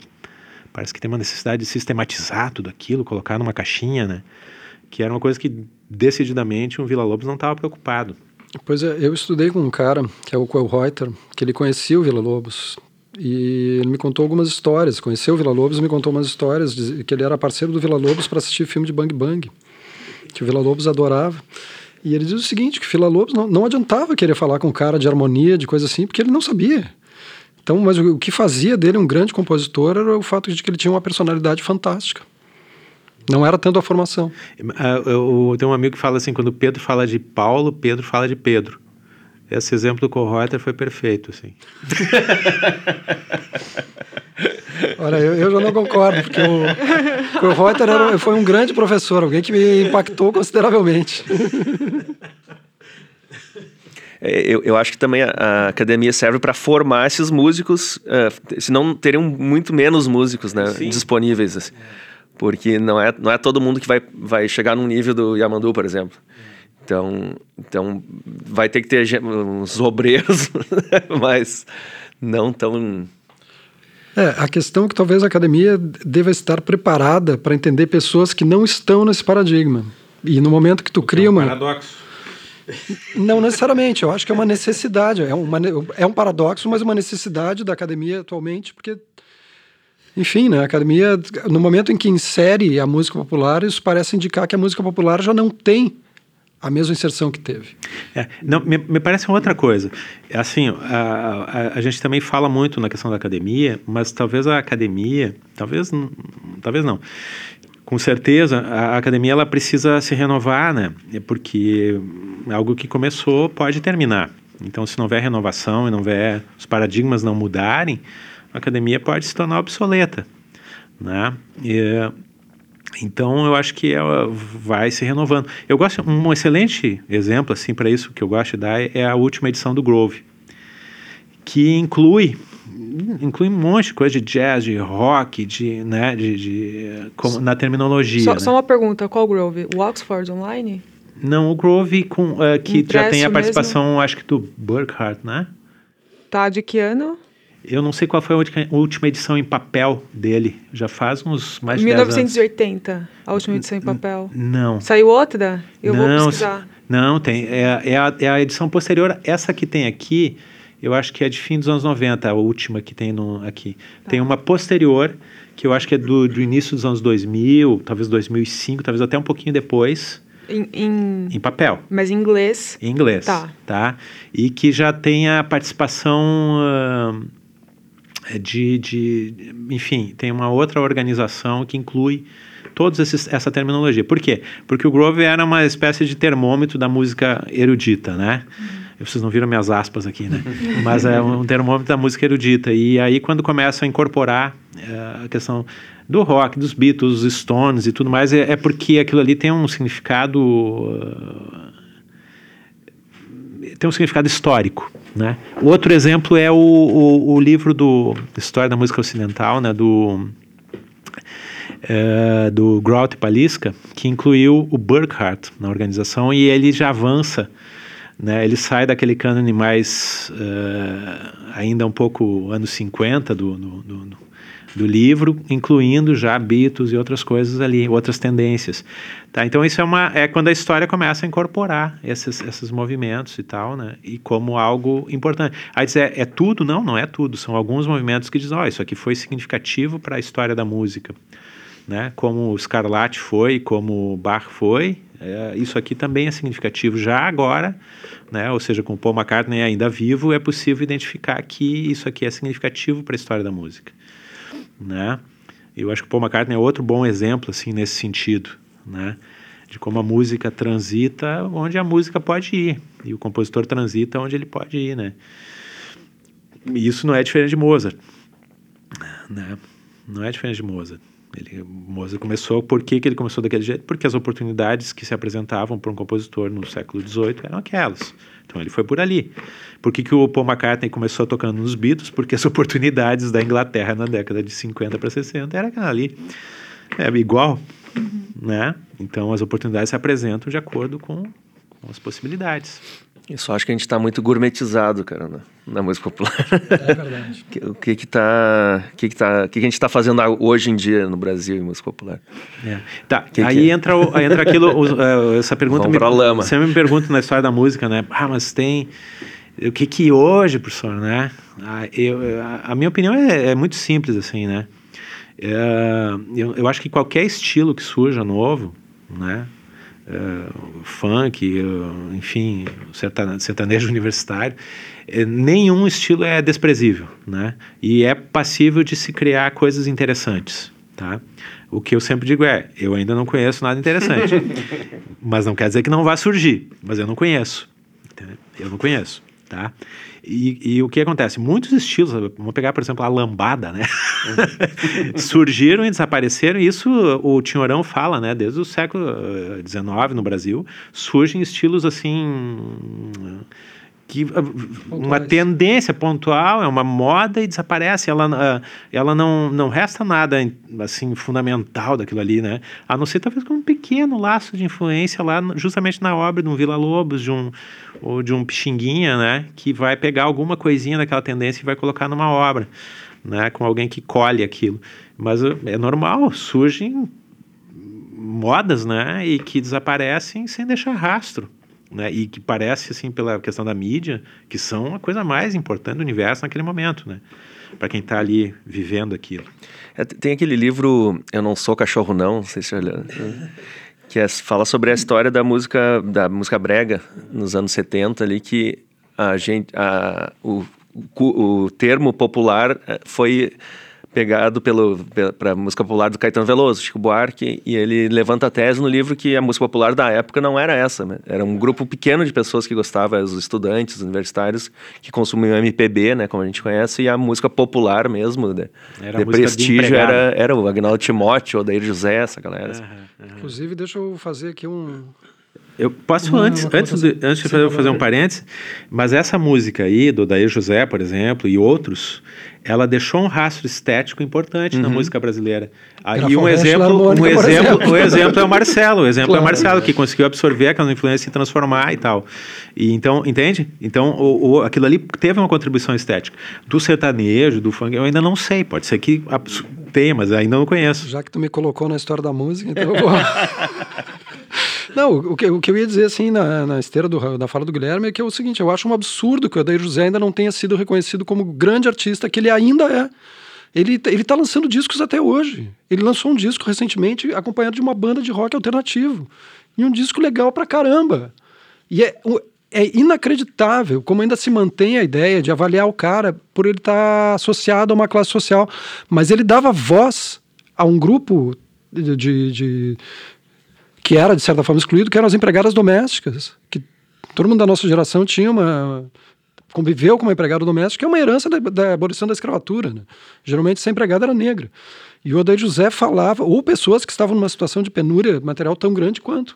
S4: parece que tem uma necessidade de sistematizar tudo aquilo, colocar numa caixinha, né? Que era uma coisa que decididamente um Vila Lobos não estava preocupado.
S3: Pois é, eu estudei com um cara, que é o Coel Reuter, que ele conhecia o Vila Lobos. E ele me contou algumas histórias. Conheceu o Vila Lobos e me contou umas histórias de que ele era parceiro do Vila Lobos para assistir filme de Bang Bang, que o Vila Lobos adorava. E ele diz o seguinte, que o Vila Lobos não, não adiantava querer falar com um cara de harmonia, de coisa assim, porque ele não sabia. Então, mas o, o que fazia dele um grande compositor era o fato de que ele tinha uma personalidade fantástica. Não era tanto a formação.
S4: Eu, eu tenho um amigo que fala assim, quando Pedro fala de Paulo, Pedro fala de Pedro. Esse exemplo do Kohreuter foi perfeito, assim.
S3: Olha, eu, eu, já não concordo, porque o era, foi um grande professor, alguém que me impactou consideravelmente.
S2: É, eu, eu acho que também a, a academia serve para formar esses músicos, uh, senão teriam muito menos músicos né, disponíveis. Assim. É porque não é, não é todo mundo que vai, vai chegar num nível do Yamandu, por exemplo. Então, então vai ter que ter uns obreiros, mas não tão.
S3: É, a questão é que talvez a academia deva estar preparada para entender pessoas que não estão nesse paradigma. E no momento que tu cria é um uma.
S4: Paradoxo.
S3: Não necessariamente, eu acho que é uma necessidade, é, uma, é um paradoxo, mas uma necessidade da academia atualmente, porque, enfim, né, a academia, no momento em que insere a música popular, isso parece indicar que a música popular já não tem a mesma inserção que teve.
S4: É, não, me, me, parece outra coisa. Assim, a, a, a, gente também fala muito na questão da academia, mas talvez a academia, talvez, talvez não. Com certeza, a academia ela precisa se renovar, né? Porque algo que começou pode terminar. Então, se não houver renovação e não houver os paradigmas não mudarem, a academia pode se tornar obsoleta, né? E, então eu acho que ela vai se renovando. Eu gosto um excelente exemplo assim para isso que eu gosto de dar é a última edição do Grove, que inclui inclui um monte de coisa de jazz, de rock, de, né, de, de como, na terminologia.
S1: Só,
S4: né?
S1: só, uma pergunta, qual Grove? O Oxford Online?
S4: Não, o Grove com, uh, que Impresso já tem a participação, mesmo? acho que do Burkhardt, né?
S1: Tá, de que ano?
S4: Eu não sei qual foi a última edição em papel dele. Já faz uns mais de
S1: 1980, a última edição em papel.
S4: Não.
S1: Saiu outra? Eu
S4: não,
S1: vou pesquisar.
S4: Não, tem. É, é, a, é a edição posterior. Essa que tem aqui, eu acho que é de fim dos anos 90, a última que tem no, aqui. Tá. Tem uma posterior, que eu acho que é do, do início dos anos 2000, talvez 2005, talvez até um pouquinho depois.
S1: Em, em,
S4: em, papel.
S1: Mas em inglês?
S4: Em inglês.
S1: Tá.
S4: tá? E que já tem a participação. Uh, de, de, enfim, tem uma outra organização que inclui toda essa terminologia. Por quê? Porque o Grove era uma espécie de termômetro da música erudita, né? Uhum. Vocês não viram minhas aspas aqui, né? Mas é um termômetro da música erudita. E aí, quando começam a incorporar é, a questão do rock, dos Beatles, dos Stones e tudo mais, é, é porque aquilo ali tem um significado. Uh, tem um significado histórico. Né? Outro exemplo é o, o, o livro do História da Música Ocidental, né, do, é, do Grout Palisca, que incluiu o Burkhardt na organização e ele já avança, né, ele sai daquele cânone mais uh, ainda um pouco anos 50 do, do, do do livro, incluindo já Beatles e outras coisas ali, outras tendências. Tá? Então isso é, uma, é quando a história começa a incorporar esses, esses movimentos e tal, né? E como algo importante. Aí dizer, é, é tudo? Não, não é tudo. São alguns movimentos que dizem, ó, oh, isso aqui foi significativo para a história da música. Né? Como o Scarlatti foi, como Bach foi, é, isso aqui também é significativo já agora, né? ou seja, com Paul McCartney ainda vivo, é possível identificar que isso aqui é significativo para a história da música né? Eu acho que Paul McCartney é outro bom exemplo assim nesse sentido, né? De como a música transita onde a música pode ir e o compositor transita onde ele pode ir, né? E isso não é diferente de Mozart, né? Não é diferente de Mozart. Ele, Mozart começou, por que, que ele começou daquele jeito? Porque as oportunidades que se apresentavam para um compositor no século XVIII eram aquelas. Então ele foi por ali. Por que, que o Paul McCartney começou tocando nos Beatles? Porque as oportunidades da Inglaterra na década de 50 para 60 era aquela ali. É igual, uhum. né? Então as oportunidades se apresentam de acordo com, com as possibilidades.
S2: Eu só acho que a gente está muito gourmetizado, cara, na, na, música popular.
S3: É verdade.
S2: o que que tá, o que que tá, o que, que a gente está fazendo hoje em dia no Brasil em música popular?
S4: É. Tá. Que aí que é? entra, o, entra aquilo, uh, essa pergunta
S2: Vamos me, lama.
S4: Você me pergunta na história da música, né? Ah, mas tem o que que hoje, professor, né? Ah, eu, a, a, minha opinião é, é, muito simples assim, né? É, eu, eu acho que qualquer estilo que surja novo, né? Uh, funk, uh, enfim, sertanejo universitário, uh, nenhum estilo é desprezível, né? E é passível de se criar coisas interessantes, tá? O que eu sempre digo é, eu ainda não conheço nada interessante, mas não quer dizer que não vá surgir, mas eu não conheço, eu não conheço, tá? E, e, o que acontece? Muitos estilos, vamos pegar, por exemplo, a lambada, né? Surgiram e desapareceram, e isso o Tinhorão fala, né? Desde o século XIX eh, no Brasil, surgem estilos assim que ah, uma tendência pontual, é uma moda e desaparece. Ela, ah, ela não, não resta nada assim fundamental daquilo ali, né? A não ser talvez com um pequeno laço de influência lá, justamente na obra de um Vila Lobos, de um ou de um Pixinguinha, né? Que vai pegar alguma coisinha daquela tendência e vai colocar numa obra, né? Com alguém que colhe aquilo. Mas ah, é normal, surgem modas, né? E que desaparecem sem deixar rastro. Né? E que parece, assim, pela questão da mídia, que são a coisa mais importante do universo naquele momento, né? Para quem está ali vivendo aquilo.
S2: É, tem aquele livro Eu Não Sou Cachorro Não, não sei se você olhou, que é, fala sobre a história da música da música brega nos anos 70 ali, que a gente, a, o, o, o termo popular eh, foi pegado pelo para música popular do Caetano Veloso, Chico Buarque, e ele levanta a tese no livro que a música popular da época não era essa, né? era um grupo pequeno de pessoas que gostavam, os estudantes, os universitários que consumiam MPB, né, como a gente conhece, e a música popular mesmo, de, de prestígio de era era o Agnaldo Timóteo, o Odair José, essa galera. Uhum,
S3: uhum. Inclusive, deixa eu fazer aqui um
S4: eu posso não, antes, antes, de, antes de fazer, fazer um parênteses, mas essa música aí, do Daí José, por exemplo, e outros, ela deixou um rastro estético importante uhum. na música brasileira. Aí um exemplo, um exemplo, o exemplo é o Marcelo, o exemplo claro. é o Marcelo que conseguiu absorver aquela influência e transformar e tal. E então, entende? Então, o, o, aquilo ali teve uma contribuição estética. Do sertanejo, do funk, eu ainda não sei. Pode ser que tenha, mas ainda não conheço.
S3: Já que tu me colocou na história da música, então eu vou Não, o que, o que eu ia dizer assim na, na esteira do, da fala do Guilherme é que é o seguinte: eu acho um absurdo que o Adair José ainda não tenha sido reconhecido como grande artista que ele ainda é. Ele, ele tá lançando discos até hoje. Ele lançou um disco recentemente acompanhado de uma banda de rock alternativo. E um disco legal pra caramba. E é, é inacreditável como ainda se mantém a ideia de avaliar o cara por ele estar tá associado a uma classe social. Mas ele dava voz a um grupo de, de, de que era, de certa forma, excluído, que eram as empregadas domésticas, que todo mundo da nossa geração tinha uma conviveu com uma empregada doméstica, que é uma herança da, da abolição da escravatura. Né? Geralmente essa empregada era negra. E o Odair José falava, ou pessoas que estavam numa situação de penúria material tão grande quanto.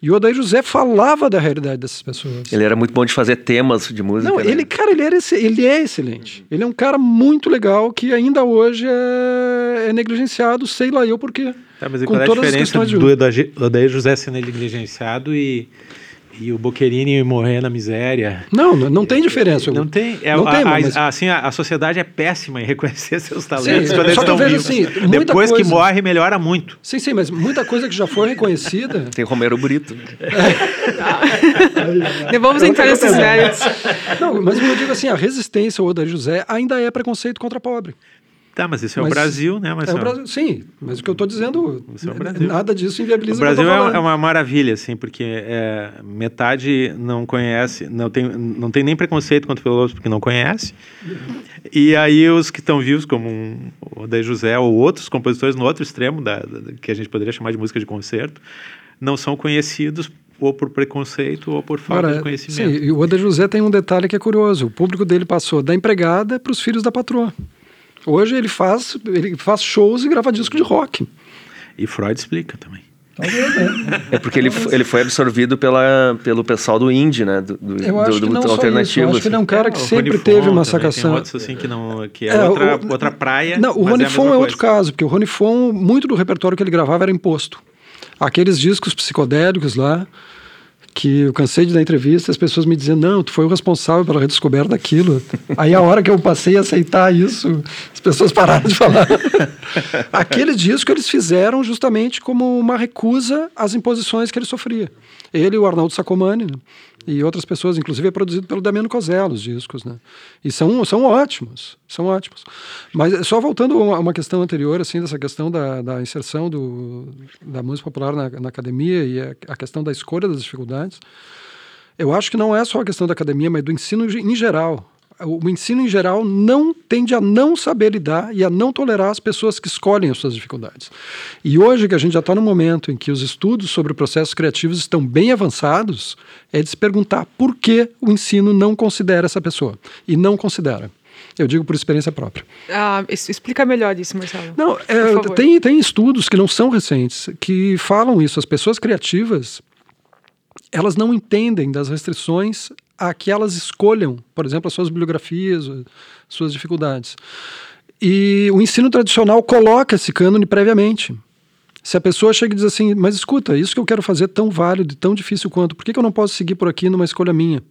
S3: E o Odair José falava da realidade dessas pessoas.
S2: Ele era muito bom de fazer temas de música.
S3: Não,
S2: né?
S3: ele, cara, ele, era, ele é excelente. Ele é um cara muito legal que ainda hoje é, é negligenciado, sei lá eu por quê.
S4: Tá, mas com qual é a diferença do Odair José ser negligenciado e e o Boquerini morrer na miséria.
S3: Não, não tem diferença.
S4: Não tem. É, não a, tem mas... a, assim, a, a, sociedade é péssima em reconhecer seus talentos sim, quando eles estão vivos. Assim, Depois coisa... que morre, melhora muito.
S3: Sim, sim, mas muita coisa que já foi reconhecida.
S2: Tem Romero Brito.
S1: Vamos entrar nesses méritos.
S3: Não, mas eu digo assim, a resistência ao Odair José ainda é preconceito contra pobre.
S4: Tá, mas isso é mas, o Brasil, né, Marcelo?
S3: É o Brasil, sim, mas o que eu estou dizendo, é nada disso inviabiliza
S4: o Brasil. O Brasil é, é, uma maravilha, assim, porque é, metade não conhece, não tem, não tem nem preconceito contra o filósofo porque não conhece. E aí os que estão vivos, como um, o Odair José ou outros compositores no outro extremo, da, da, que a gente poderia chamar de música de concerto, não são conhecidos ou por preconceito ou por falta Agora, de conhecimento.
S3: Sim, e o Odair José tem um detalhe que é curioso. O público dele passou da empregada para os filhos da patroa. Hoje ele faz, ele faz shows e grava disco de rock.
S4: E Freud explica também.
S2: É porque ele, ele foi absorvido pela, pelo pessoal do indie, né? Do, do,
S3: eu acho do, do que não alternativo. Eu acho que ele é um cara assim. que é, sempre teve uma sacação.
S4: Tem outros assim que não que é, é outra, o, outra praia.
S3: Não, o Rony é, Fon é outro caso, porque o Rony Fon, muito do repertório que ele gravava era imposto. Aqueles discos psicodélicos lá, que eu cansei de dar entrevista, as pessoas me diziam, não, tu foi o responsável pela redescoberta daquilo. Aí a hora que eu passei a aceitar isso, as pessoas pararam de falar. Aquele disco eles fizeram justamente como uma recusa às imposições que ele sofria. Ele e o Arnaldo Sacomani, né? e outras pessoas, inclusive é produzido pelo Damiano Cosella os discos, né? E são, são ótimos, são ótimos. Mas só voltando a uma questão anterior, assim, dessa questão da, da inserção do, da música popular na, na academia e a, a, questão da escolha das dificuldades, eu acho que não é só a questão da academia, mas do ensino em geral o ensino em geral não tende a não saber lidar e a não tolerar as pessoas que escolhem as suas dificuldades. E hoje que a gente já está no momento em que os estudos sobre processos criativos estão bem avançados, é de se perguntar por que o ensino não considera essa pessoa e não considera. Eu digo por experiência própria.
S1: Ah, explica melhor isso, Marcelo.
S3: Não, é, tem, tem estudos que não são recentes que falam isso. As pessoas criativas elas não entendem das restrições a que elas escolham, por exemplo, as suas bibliografias, suas dificuldades. E o ensino tradicional coloca esse cânone previamente. Se a pessoa chega e diz assim, mas escuta, isso que eu quero fazer é tão válido, tão difícil quanto, por que, que eu não posso seguir por aqui numa escolha minha?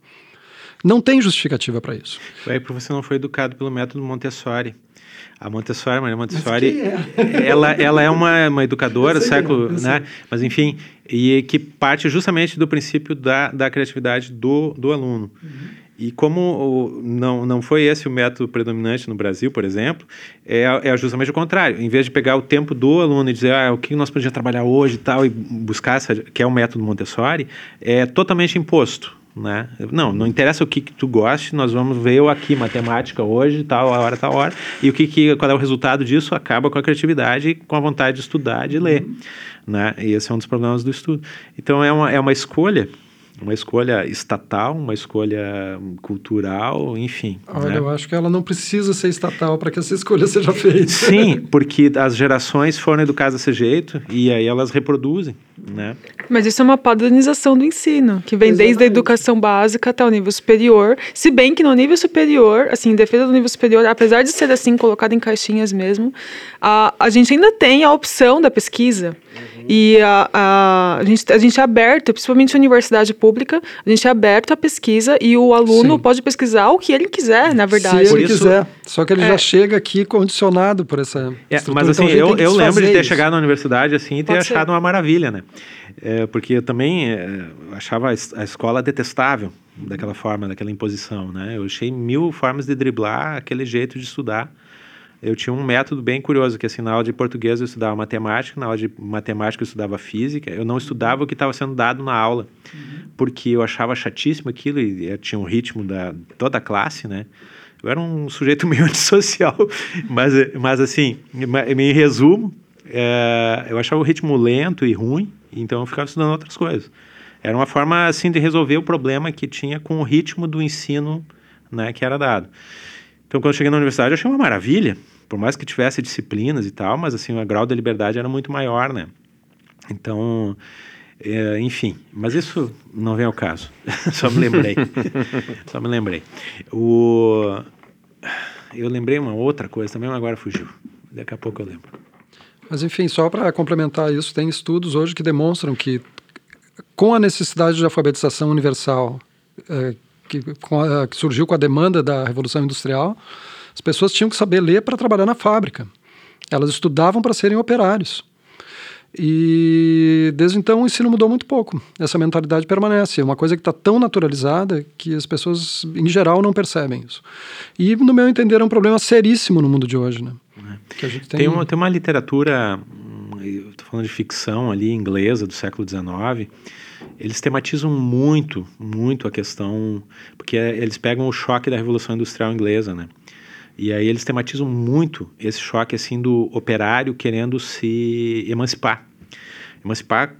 S3: Não tem justificativa para isso.
S4: É porque você não foi educado pelo método Montessori. A Montessori, Maria Montessori, é? ela, ela é uma, uma educadora do século, né? Mas enfim, e que parte justamente do princípio da, da criatividade do, do aluno. Uhum. E como não, não foi esse o método predominante no Brasil, por exemplo, é, é justamente o contrário. Em vez de pegar o tempo do aluno e dizer ah, o que nós podíamos trabalhar hoje e tal, e buscar, essa, que é o método Montessori, é totalmente imposto. Né? Não, não interessa o que, que tu goste, nós vamos ver eu aqui matemática hoje, tal, a hora, tal hora, e o que, que qual é o resultado disso acaba com a criatividade, com a vontade de estudar, de ler, né? E esse é um dos problemas do estudo. Então é uma, é uma escolha uma escolha estatal, uma escolha cultural, enfim.
S3: Olha, né? eu acho que ela não precisa ser estatal para que essa escolha seja feita.
S4: Sim, porque as gerações foram educadas desse jeito e aí elas reproduzem, né?
S1: Mas isso é uma padronização do ensino, que vem Exatamente. desde a educação básica até o nível superior, se bem que no nível superior, assim, em defesa do nível superior, apesar de ser assim, colocado em caixinhas mesmo, a, a gente ainda tem a opção da pesquisa. Uhum. E a, a, a, gente, a gente é aberto, principalmente a universidade pública, a gente é aberto à pesquisa e o aluno Sim. pode pesquisar o que ele quiser, na verdade.
S3: Se ele isso, quiser. Só que ele é. já chega aqui condicionado por essa.
S4: É, mas assim, então, eu, eu lembro de ter isso. chegado na universidade assim e ter pode achado ser. uma maravilha, né? É, porque eu também é, achava a escola detestável daquela forma, daquela imposição, né? Eu achei mil formas de driblar aquele jeito de estudar eu tinha um método bem curioso, que assim, na aula de português eu estudava matemática, na aula de matemática eu estudava física, eu não estudava o que estava sendo dado na aula, uhum. porque eu achava chatíssimo aquilo, e tinha um ritmo da toda a classe, né? Eu era um sujeito meio antissocial, mas, mas assim, em resumo, é, eu achava o ritmo lento e ruim, então eu ficava estudando outras coisas. Era uma forma, assim, de resolver o problema que tinha com o ritmo do ensino, né, que era dado. Então, quando eu cheguei na universidade, eu achei uma maravilha, por mais que tivesse disciplinas e tal, mas assim, o grau de liberdade era muito maior, né? Então, é, enfim, mas isso não vem ao caso. Só me lembrei. Só me lembrei. O... Eu lembrei uma outra coisa também, mas agora fugiu. Daqui a pouco eu lembro.
S3: Mas enfim, só para complementar isso, tem estudos hoje que demonstram que com a necessidade de alfabetização universal é, que, a, que surgiu com a demanda da Revolução Industrial, as pessoas tinham que saber ler para trabalhar na fábrica. Elas estudavam para serem operários. E desde então o ensino mudou muito pouco. Essa mentalidade permanece. É uma coisa que está tão naturalizada que as pessoas, em geral, não percebem isso. E, no meu entender, é um problema seríssimo no mundo de hoje. Né?
S4: É. Tem... Tem, uma, tem uma literatura, estou falando de ficção ali, inglesa, do século XIX, eles tematizam muito, muito a questão, porque é, eles pegam o choque da Revolução Industrial Inglesa, né? E aí eles tematizam muito esse choque assim do operário querendo se emancipar. Emancipar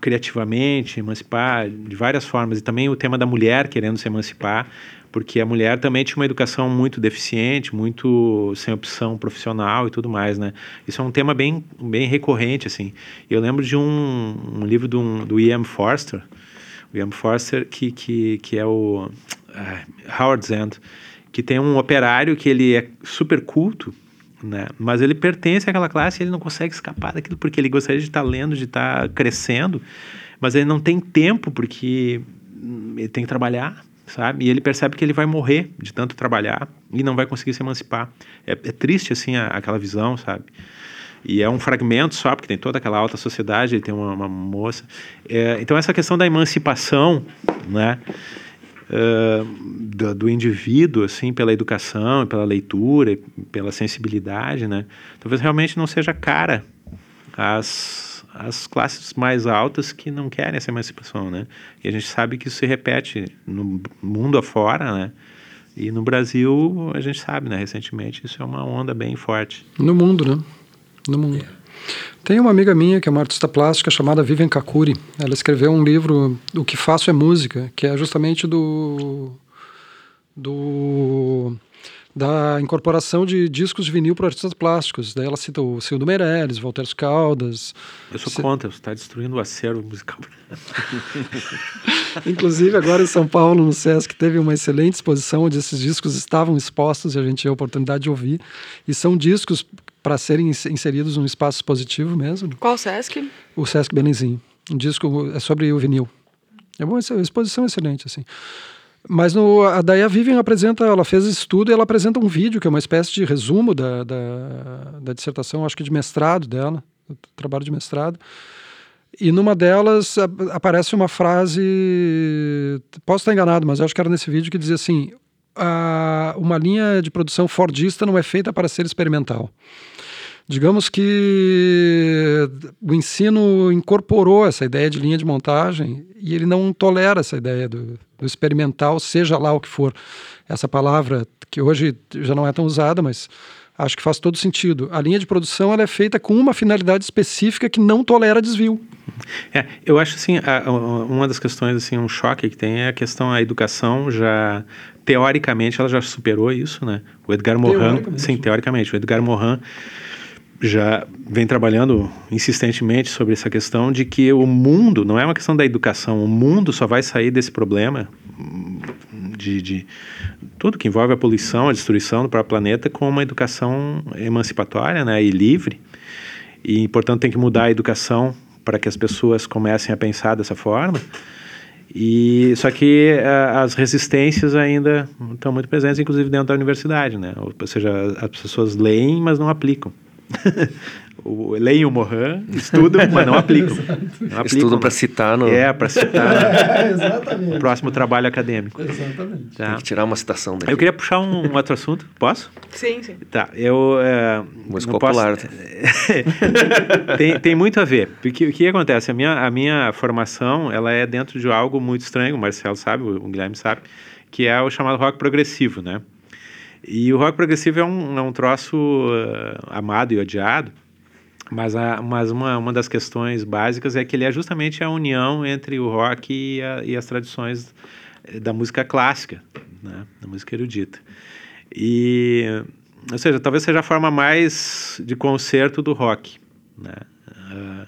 S4: criativamente, emancipar de várias formas. E também o tema da mulher querendo se emancipar, porque a mulher também tinha uma educação muito deficiente, muito sem opção profissional e tudo mais, né? Isso é um tema bem, bem recorrente, assim. Eu lembro de um, um livro do, do Ian Forster, o Forster, que, que, que é o uh, Howard's End, que tem um operário que ele é super culto, né? Mas ele pertence àquela classe e ele não consegue escapar daquilo porque ele gostaria de estar lendo, de estar crescendo, mas ele não tem tempo porque ele tem que trabalhar, sabe? E ele percebe que ele vai morrer de tanto trabalhar e não vai conseguir se emancipar. É, é triste, assim, a, aquela visão, sabe? E é um fragmento só, porque tem toda aquela alta sociedade, ele tem uma, uma moça. É, então, essa questão da emancipação, né? Uh, do, do, indivíduo, assim, pela educação, pela leitura, pela sensibilidade, né? Talvez realmente não seja cara às as classes mais altas que não querem essa emancipação, né? E a gente sabe que isso se repete no mundo afora, né? E no Brasil, a gente sabe, né? Recentemente, isso é uma onda bem forte.
S3: No mundo, né? No mundo. Yeah. Tem uma amiga minha que é uma artista plástica chamada Vivian Kakuri. Ela escreveu um livro, O que Faço é Música, que é justamente do do da incorporação de discos de vinil para artistas plásticos. Daí ela cita o Cildo Meirelles, Walter Caldas.
S4: Eu sou contra, você está destruindo o acervo musical.
S3: Inclusive, agora em São Paulo, no Sesc, teve uma excelente exposição onde esses discos estavam expostos e a gente tinha a oportunidade de ouvir. E são discos para serem inseridos num espaço positivo mesmo.
S1: Qual Sesc?
S3: O Sesc Belenzinho. Um disco é sobre o vinil. É bom, essa exposição é excelente, assim. Mas no, a, daí a Vivian apresenta, ela fez esse estudo e ela apresenta um vídeo que é uma espécie de resumo da, da, da dissertação, acho que de mestrado dela, trabalho de mestrado. E numa delas aparece uma frase, posso estar enganado, mas acho que era nesse vídeo que dizia assim: uma linha de produção fordista não é feita para ser experimental. Digamos que o ensino incorporou essa ideia de linha de montagem e ele não tolera essa ideia do, do experimental, seja lá o que for. Essa palavra que hoje já não é tão usada, mas acho que faz todo sentido. A linha de produção ela é feita com uma finalidade específica que não tolera desvio.
S4: É, eu acho assim, a, uma das questões assim, um choque que tem é a questão a educação já teoricamente ela já superou isso, né? O Edgar Morin, sim, teoricamente, o Edgar Morin já vem trabalhando insistentemente sobre essa questão de que o mundo, não é uma questão da educação, o mundo só vai sair desse problema de, de tudo que envolve a poluição, a destruição do próprio planeta com uma educação emancipatória né, e livre. E, portanto, tem que mudar a educação para que as pessoas comecem a pensar dessa forma. E só que a, as resistências ainda estão muito presentes, inclusive dentro da universidade, né? Ou seja, as pessoas leem, mas não aplicam. Leem o Mohan, estudam, mas não aplicam. Não
S2: aplicam estudam para citar no.
S4: É, para citar é, exatamente. próximo trabalho acadêmico.
S2: Exatamente. Tá? Tem que tirar uma citação daqui.
S4: Eu queria puxar um, um outro assunto. Posso?
S1: Sim, sim.
S4: Tá, eu. É,
S2: Música popular.
S4: Posso... tem, tem muito a ver. Porque o que acontece? A minha, a minha formação ela é dentro de algo muito estranho, o Marcelo sabe, o Guilherme sabe, que é o chamado rock progressivo, né? E o rock progressivo é um, é um troço uh, amado e odiado, mas, a, mas uma, uma das questões básicas é que ele é justamente a união entre o rock e, a, e as tradições da música clássica, né? da música erudita. E, ou seja, talvez seja a forma mais de concerto do rock. Né? Uh,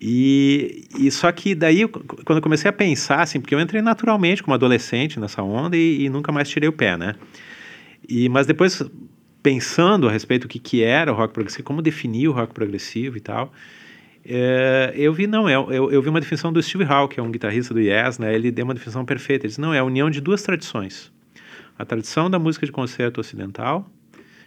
S4: e, e só que daí, quando eu comecei a pensar, assim, porque eu entrei naturalmente como adolescente nessa onda e, e nunca mais tirei o pé, né? E, mas depois, pensando a respeito do que, que era o rock progressivo, como definir o rock progressivo e tal, é, eu vi, não, eu, eu, eu, vi uma definição do Steve Howe, que é um guitarrista do Yes, né, ele deu uma definição perfeita, ele disse, não, é a união de duas tradições, a tradição da música de concerto ocidental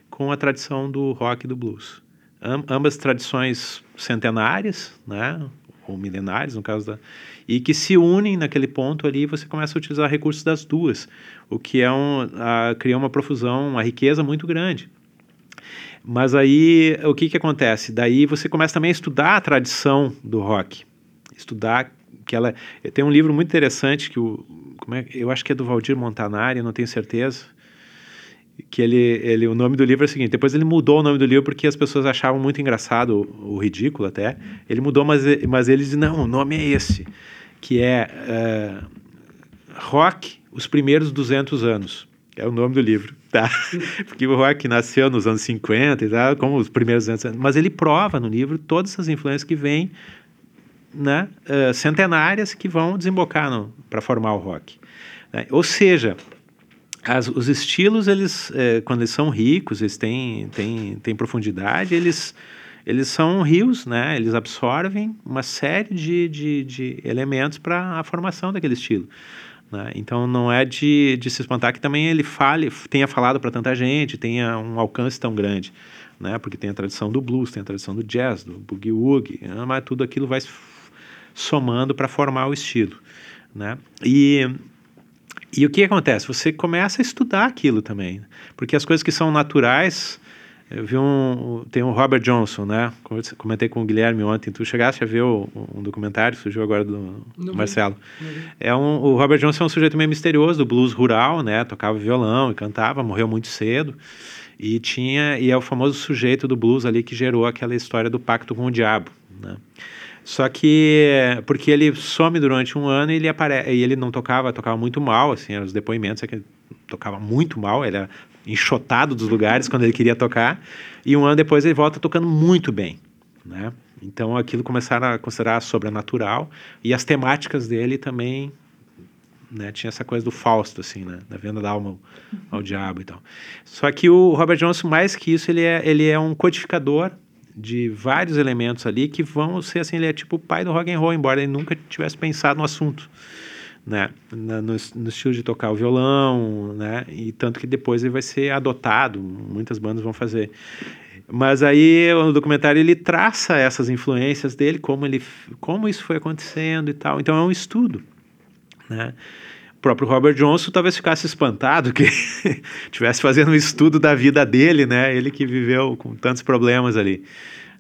S4: com a tradição do rock e do blues. Am, ambas tradições centenárias, né, ou milenares, no caso da e que se unem naquele ponto ali você começa a utilizar recursos das duas, o que é um, a, cria uma profusão, uma riqueza muito grande. Mas aí o que, que acontece? Daí você começa também a estudar a tradição do rock, estudar que ela tem um livro muito interessante que o é, eu acho que é do Valdir Montanari, não tenho certeza que ele, ele o nome do livro é o seguinte depois ele mudou o nome do livro porque as pessoas achavam muito engraçado o, o ridículo até ele mudou mas mas ele diz não o nome é esse que é uh, Rock, os primeiros 200 anos. É o nome do livro, tá? Porque o rock nasceu nos anos 50 e tal, como os primeiros 200 anos. Mas ele prova no livro todas essas influências que vêm, né, uh, centenárias, que vão desembocar para formar o rock. Né? Ou seja, as, os estilos, eles, uh, quando eles são ricos, eles têm, têm, têm profundidade, eles eles são rios, né? Eles absorvem uma série de, de, de elementos para a formação daquele estilo. Né? Então não é de, de se espantar que também ele fale, tenha falado para tanta gente, tenha um alcance tão grande, né? Porque tem a tradição do blues, tem a tradição do jazz, do boogie woogie, né? mas tudo aquilo vai somando para formar o estilo, né? E e o que acontece? Você começa a estudar aquilo também, porque as coisas que são naturais eu vi um. Tem um Robert Johnson, né? Comentei com o Guilherme ontem. Tu chegaste a ver o, um documentário surgiu agora do Não Marcelo. É um, o Robert Johnson é um sujeito meio misterioso do blues rural, né? Tocava violão e cantava, morreu muito cedo. E tinha. E é o famoso sujeito do blues ali que gerou aquela história do pacto com o diabo, né? Só que porque ele some durante um ano e ele apare... e ele não tocava, tocava muito mal, assim, os depoimentos é que ele tocava muito mal, ele era enxotado dos lugares quando ele queria tocar, e um ano depois ele volta tocando muito bem, né? Então aquilo começaram a considerar sobrenatural e as temáticas dele também, né, tinha essa coisa do Fausto assim, né, da venda da alma ao, ao diabo e tal. Só que o Robert Johnson mais que isso, ele é ele é um codificador de vários elementos ali que vão ser assim, ele é tipo o pai do rock and roll, embora ele nunca tivesse pensado no assunto. né, no, no, estilo de tocar o violão, né, e tanto que depois ele vai ser adotado, muitas bandas vão fazer. Mas aí o documentário ele traça essas influências dele, como ele, como isso foi acontecendo e tal. Então é um estudo, né? Próprio Robert Johnson talvez ficasse espantado que tivesse fazendo um estudo da vida dele, né? Ele que viveu com tantos problemas ali,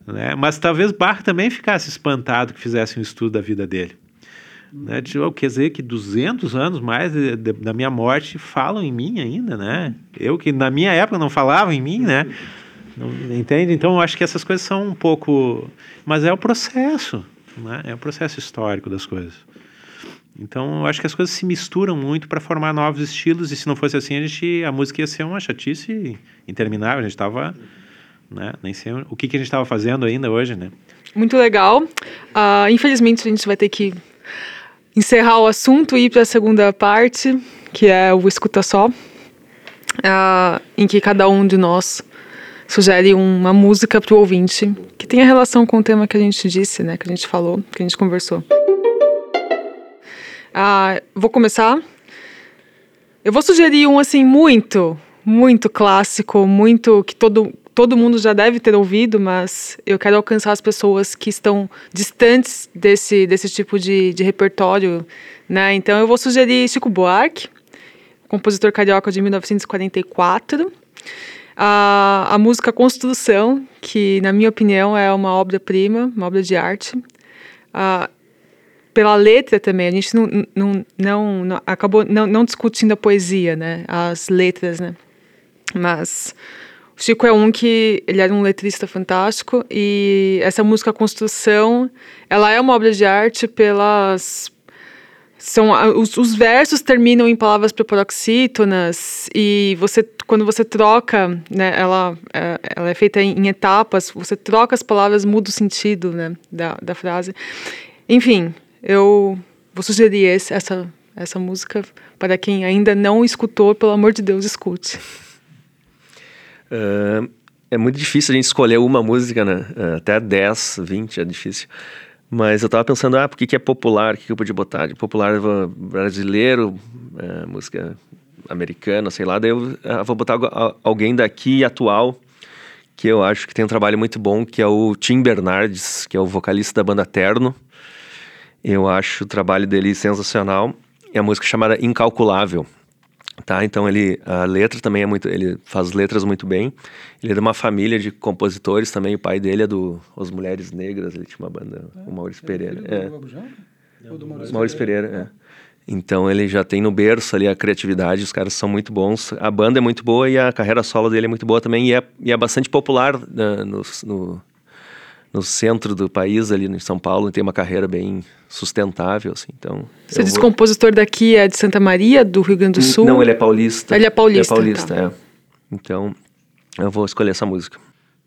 S4: né? Mas talvez Bach também ficasse espantado que fizesse um estudo da vida dele. Né? De, oh, quer dizer que 200 anos mais de, de, da minha morte falam em mim ainda, né? Eu que na minha época não falava em mim, né? Não, entende? Então eu acho que essas coisas são um pouco. Mas é o processo, né? é o processo histórico das coisas. Então eu acho que as coisas se misturam muito para formar novos estilos, e se não fosse assim, a, gente, a música ia ser uma chatice interminável. A gente estava. Né? Nem sei o que, que a gente estava fazendo ainda hoje, né?
S1: Muito legal. Uh, infelizmente a gente vai ter que encerrar o assunto e ir para a segunda parte, que é o escuta só, uh, em que cada um de nós sugere uma música para o ouvinte que tenha relação com o tema que a gente disse, né, que a gente falou, que a gente conversou. Uh, vou começar. Eu vou sugerir um assim muito, muito clássico, muito que todo todo mundo já deve ter ouvido, mas eu quero alcançar as pessoas que estão distantes desse, desse tipo de, de repertório, né? Então eu vou sugerir Chico Buarque, compositor carioca de 1944. A, a música Construção, que na minha opinião é uma obra-prima, uma obra de arte. Pela letra também, a gente não, não, não, não acabou não, não discutindo a poesia, né? As letras, né? Mas o Chico é um que ele era um letrista fantástico e essa música Construção, ela é uma obra de arte pelas são os, os versos terminam em palavras preparoxítonas e você quando você troca, né, ela é, ela é feita em, em, etapas, você troca as palavras, muda o sentido, né, da, da frase. Enfim, eu vou sugerir esse, essa essa música para quem ainda não escutou, pelo amor de Deus, escute.
S2: Uh, é muito difícil a gente escolher uma música, né? Uh, até 10, 20 é difícil. Mas eu tava pensando, ah, por que, que é popular? O que, que eu podia botar? De popular brasileiro, uh, música americana, sei lá. Daí eu vou botar alguém daqui atual, que eu acho que tem um trabalho muito bom, que é o Tim Bernardes, que é o vocalista da banda Terno. Eu acho o trabalho dele sensacional. É a música chamada Incalculável. Tá, então ele a letra também é muito, ele faz letras muito bem. Ele é de uma família de compositores também. O pai dele é do As Mulheres Negras. Ele tinha uma banda, é, o Maurício é Pereira. É. Do, do Maurício, Maurício Pereira, Pereira é. Então ele já tem no berço ali a criatividade, os caras são muito bons. A banda é muito boa e a carreira solo dele é muito boa também. E é, e é bastante popular uh, no, no, no centro do país, ali em São Paulo, tem uma carreira bem sustentável, assim, então...
S1: Você diz vou... compositor daqui é de Santa Maria, do Rio Grande do Sul?
S2: Não, ele é paulista.
S1: Ele é paulista,
S2: Ele é paulista, tá. é. Então, eu vou escolher essa música.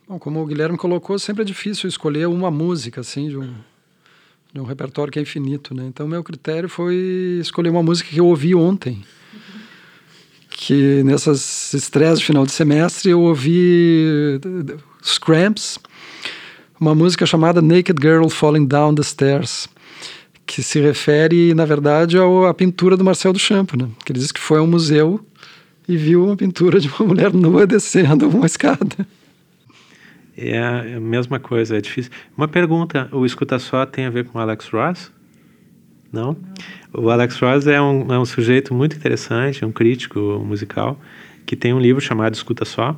S3: Bom, como o Guilherme colocou, sempre é difícil escolher uma música, assim, de um, de um repertório que é infinito, né? Então, meu critério foi escolher uma música que eu ouvi ontem. Que nessas estreias de final de semestre eu ouvi os Cramps, uma música chamada Naked Girl Falling Down the Stairs, que se refere, na verdade, à pintura do Marcel Duchamp, né? que ele diz que foi a um museu e viu uma pintura de uma mulher nua descendo uma escada.
S4: É a mesma coisa, é difícil. Uma pergunta, o Escuta Só tem a ver com Alex Ross? Não? O Alex Ross é um, é um sujeito muito interessante, um crítico musical, que tem um livro chamado Escuta Só,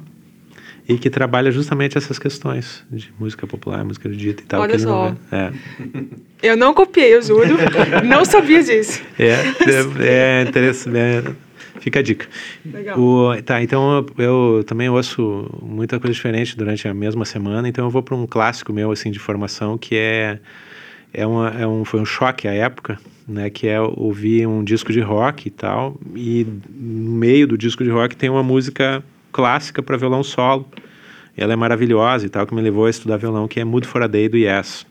S4: e que trabalha justamente essas questões de música popular, música erudita e tal.
S1: Olha só. Não é. Eu não copiei, eu juro. não sabia disso.
S4: É, é, é interessante. É, fica a dica.
S1: Legal.
S4: O, tá, então eu, eu, também ouço muita coisa diferente durante a mesma semana, então eu vou para um clássico meu assim de formação que é é, uma, é um foi um choque à época, né, que é ouvir um disco de rock e tal, e no meio do disco de rock tem uma música clássica para violão solo. Ela é maravilhosa e tal, que me levou a estudar violão, que é Mood for a Day do Yes.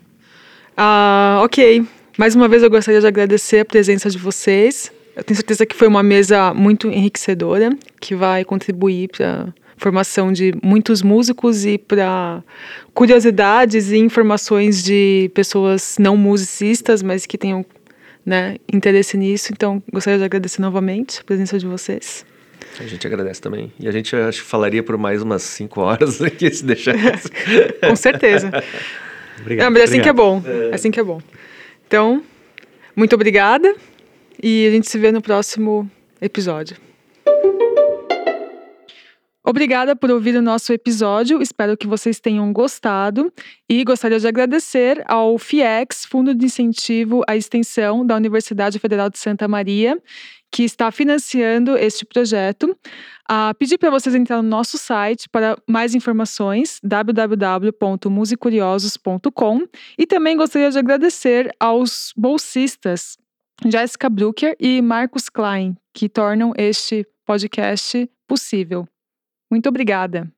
S1: Ah, ok. Mais uma vez eu gostaria de agradecer a presença de vocês. Eu tenho certeza que foi uma mesa muito enriquecedora, que vai contribuir para formação de muitos músicos e para curiosidades e informações de pessoas não musicistas, mas que tenham né, interesse nisso. Então, gostaria de agradecer novamente a presença de vocês.
S2: A gente agradece também. E a gente acho que falaria por mais umas cinco horas aqui, se deixar.
S1: Com certeza.
S4: Obrigado.
S1: Não, mas é assim
S4: obrigado.
S1: que é bom. É assim que é bom. Então, muito obrigada e a gente se vê no próximo episódio. Obrigada por ouvir o nosso episódio. Espero que vocês tenham gostado e gostaria de agradecer ao FIEX, Fundo de Incentivo à Extensão da Universidade Federal de Santa Maria, que está financiando este projeto. A pedir para vocês entrar no nosso site para mais informações, www.musicuriosos.com. E também gostaria de agradecer aos bolsistas Jéssica Brucker e Marcos Klein, que tornam este podcast possível. Muito obrigada.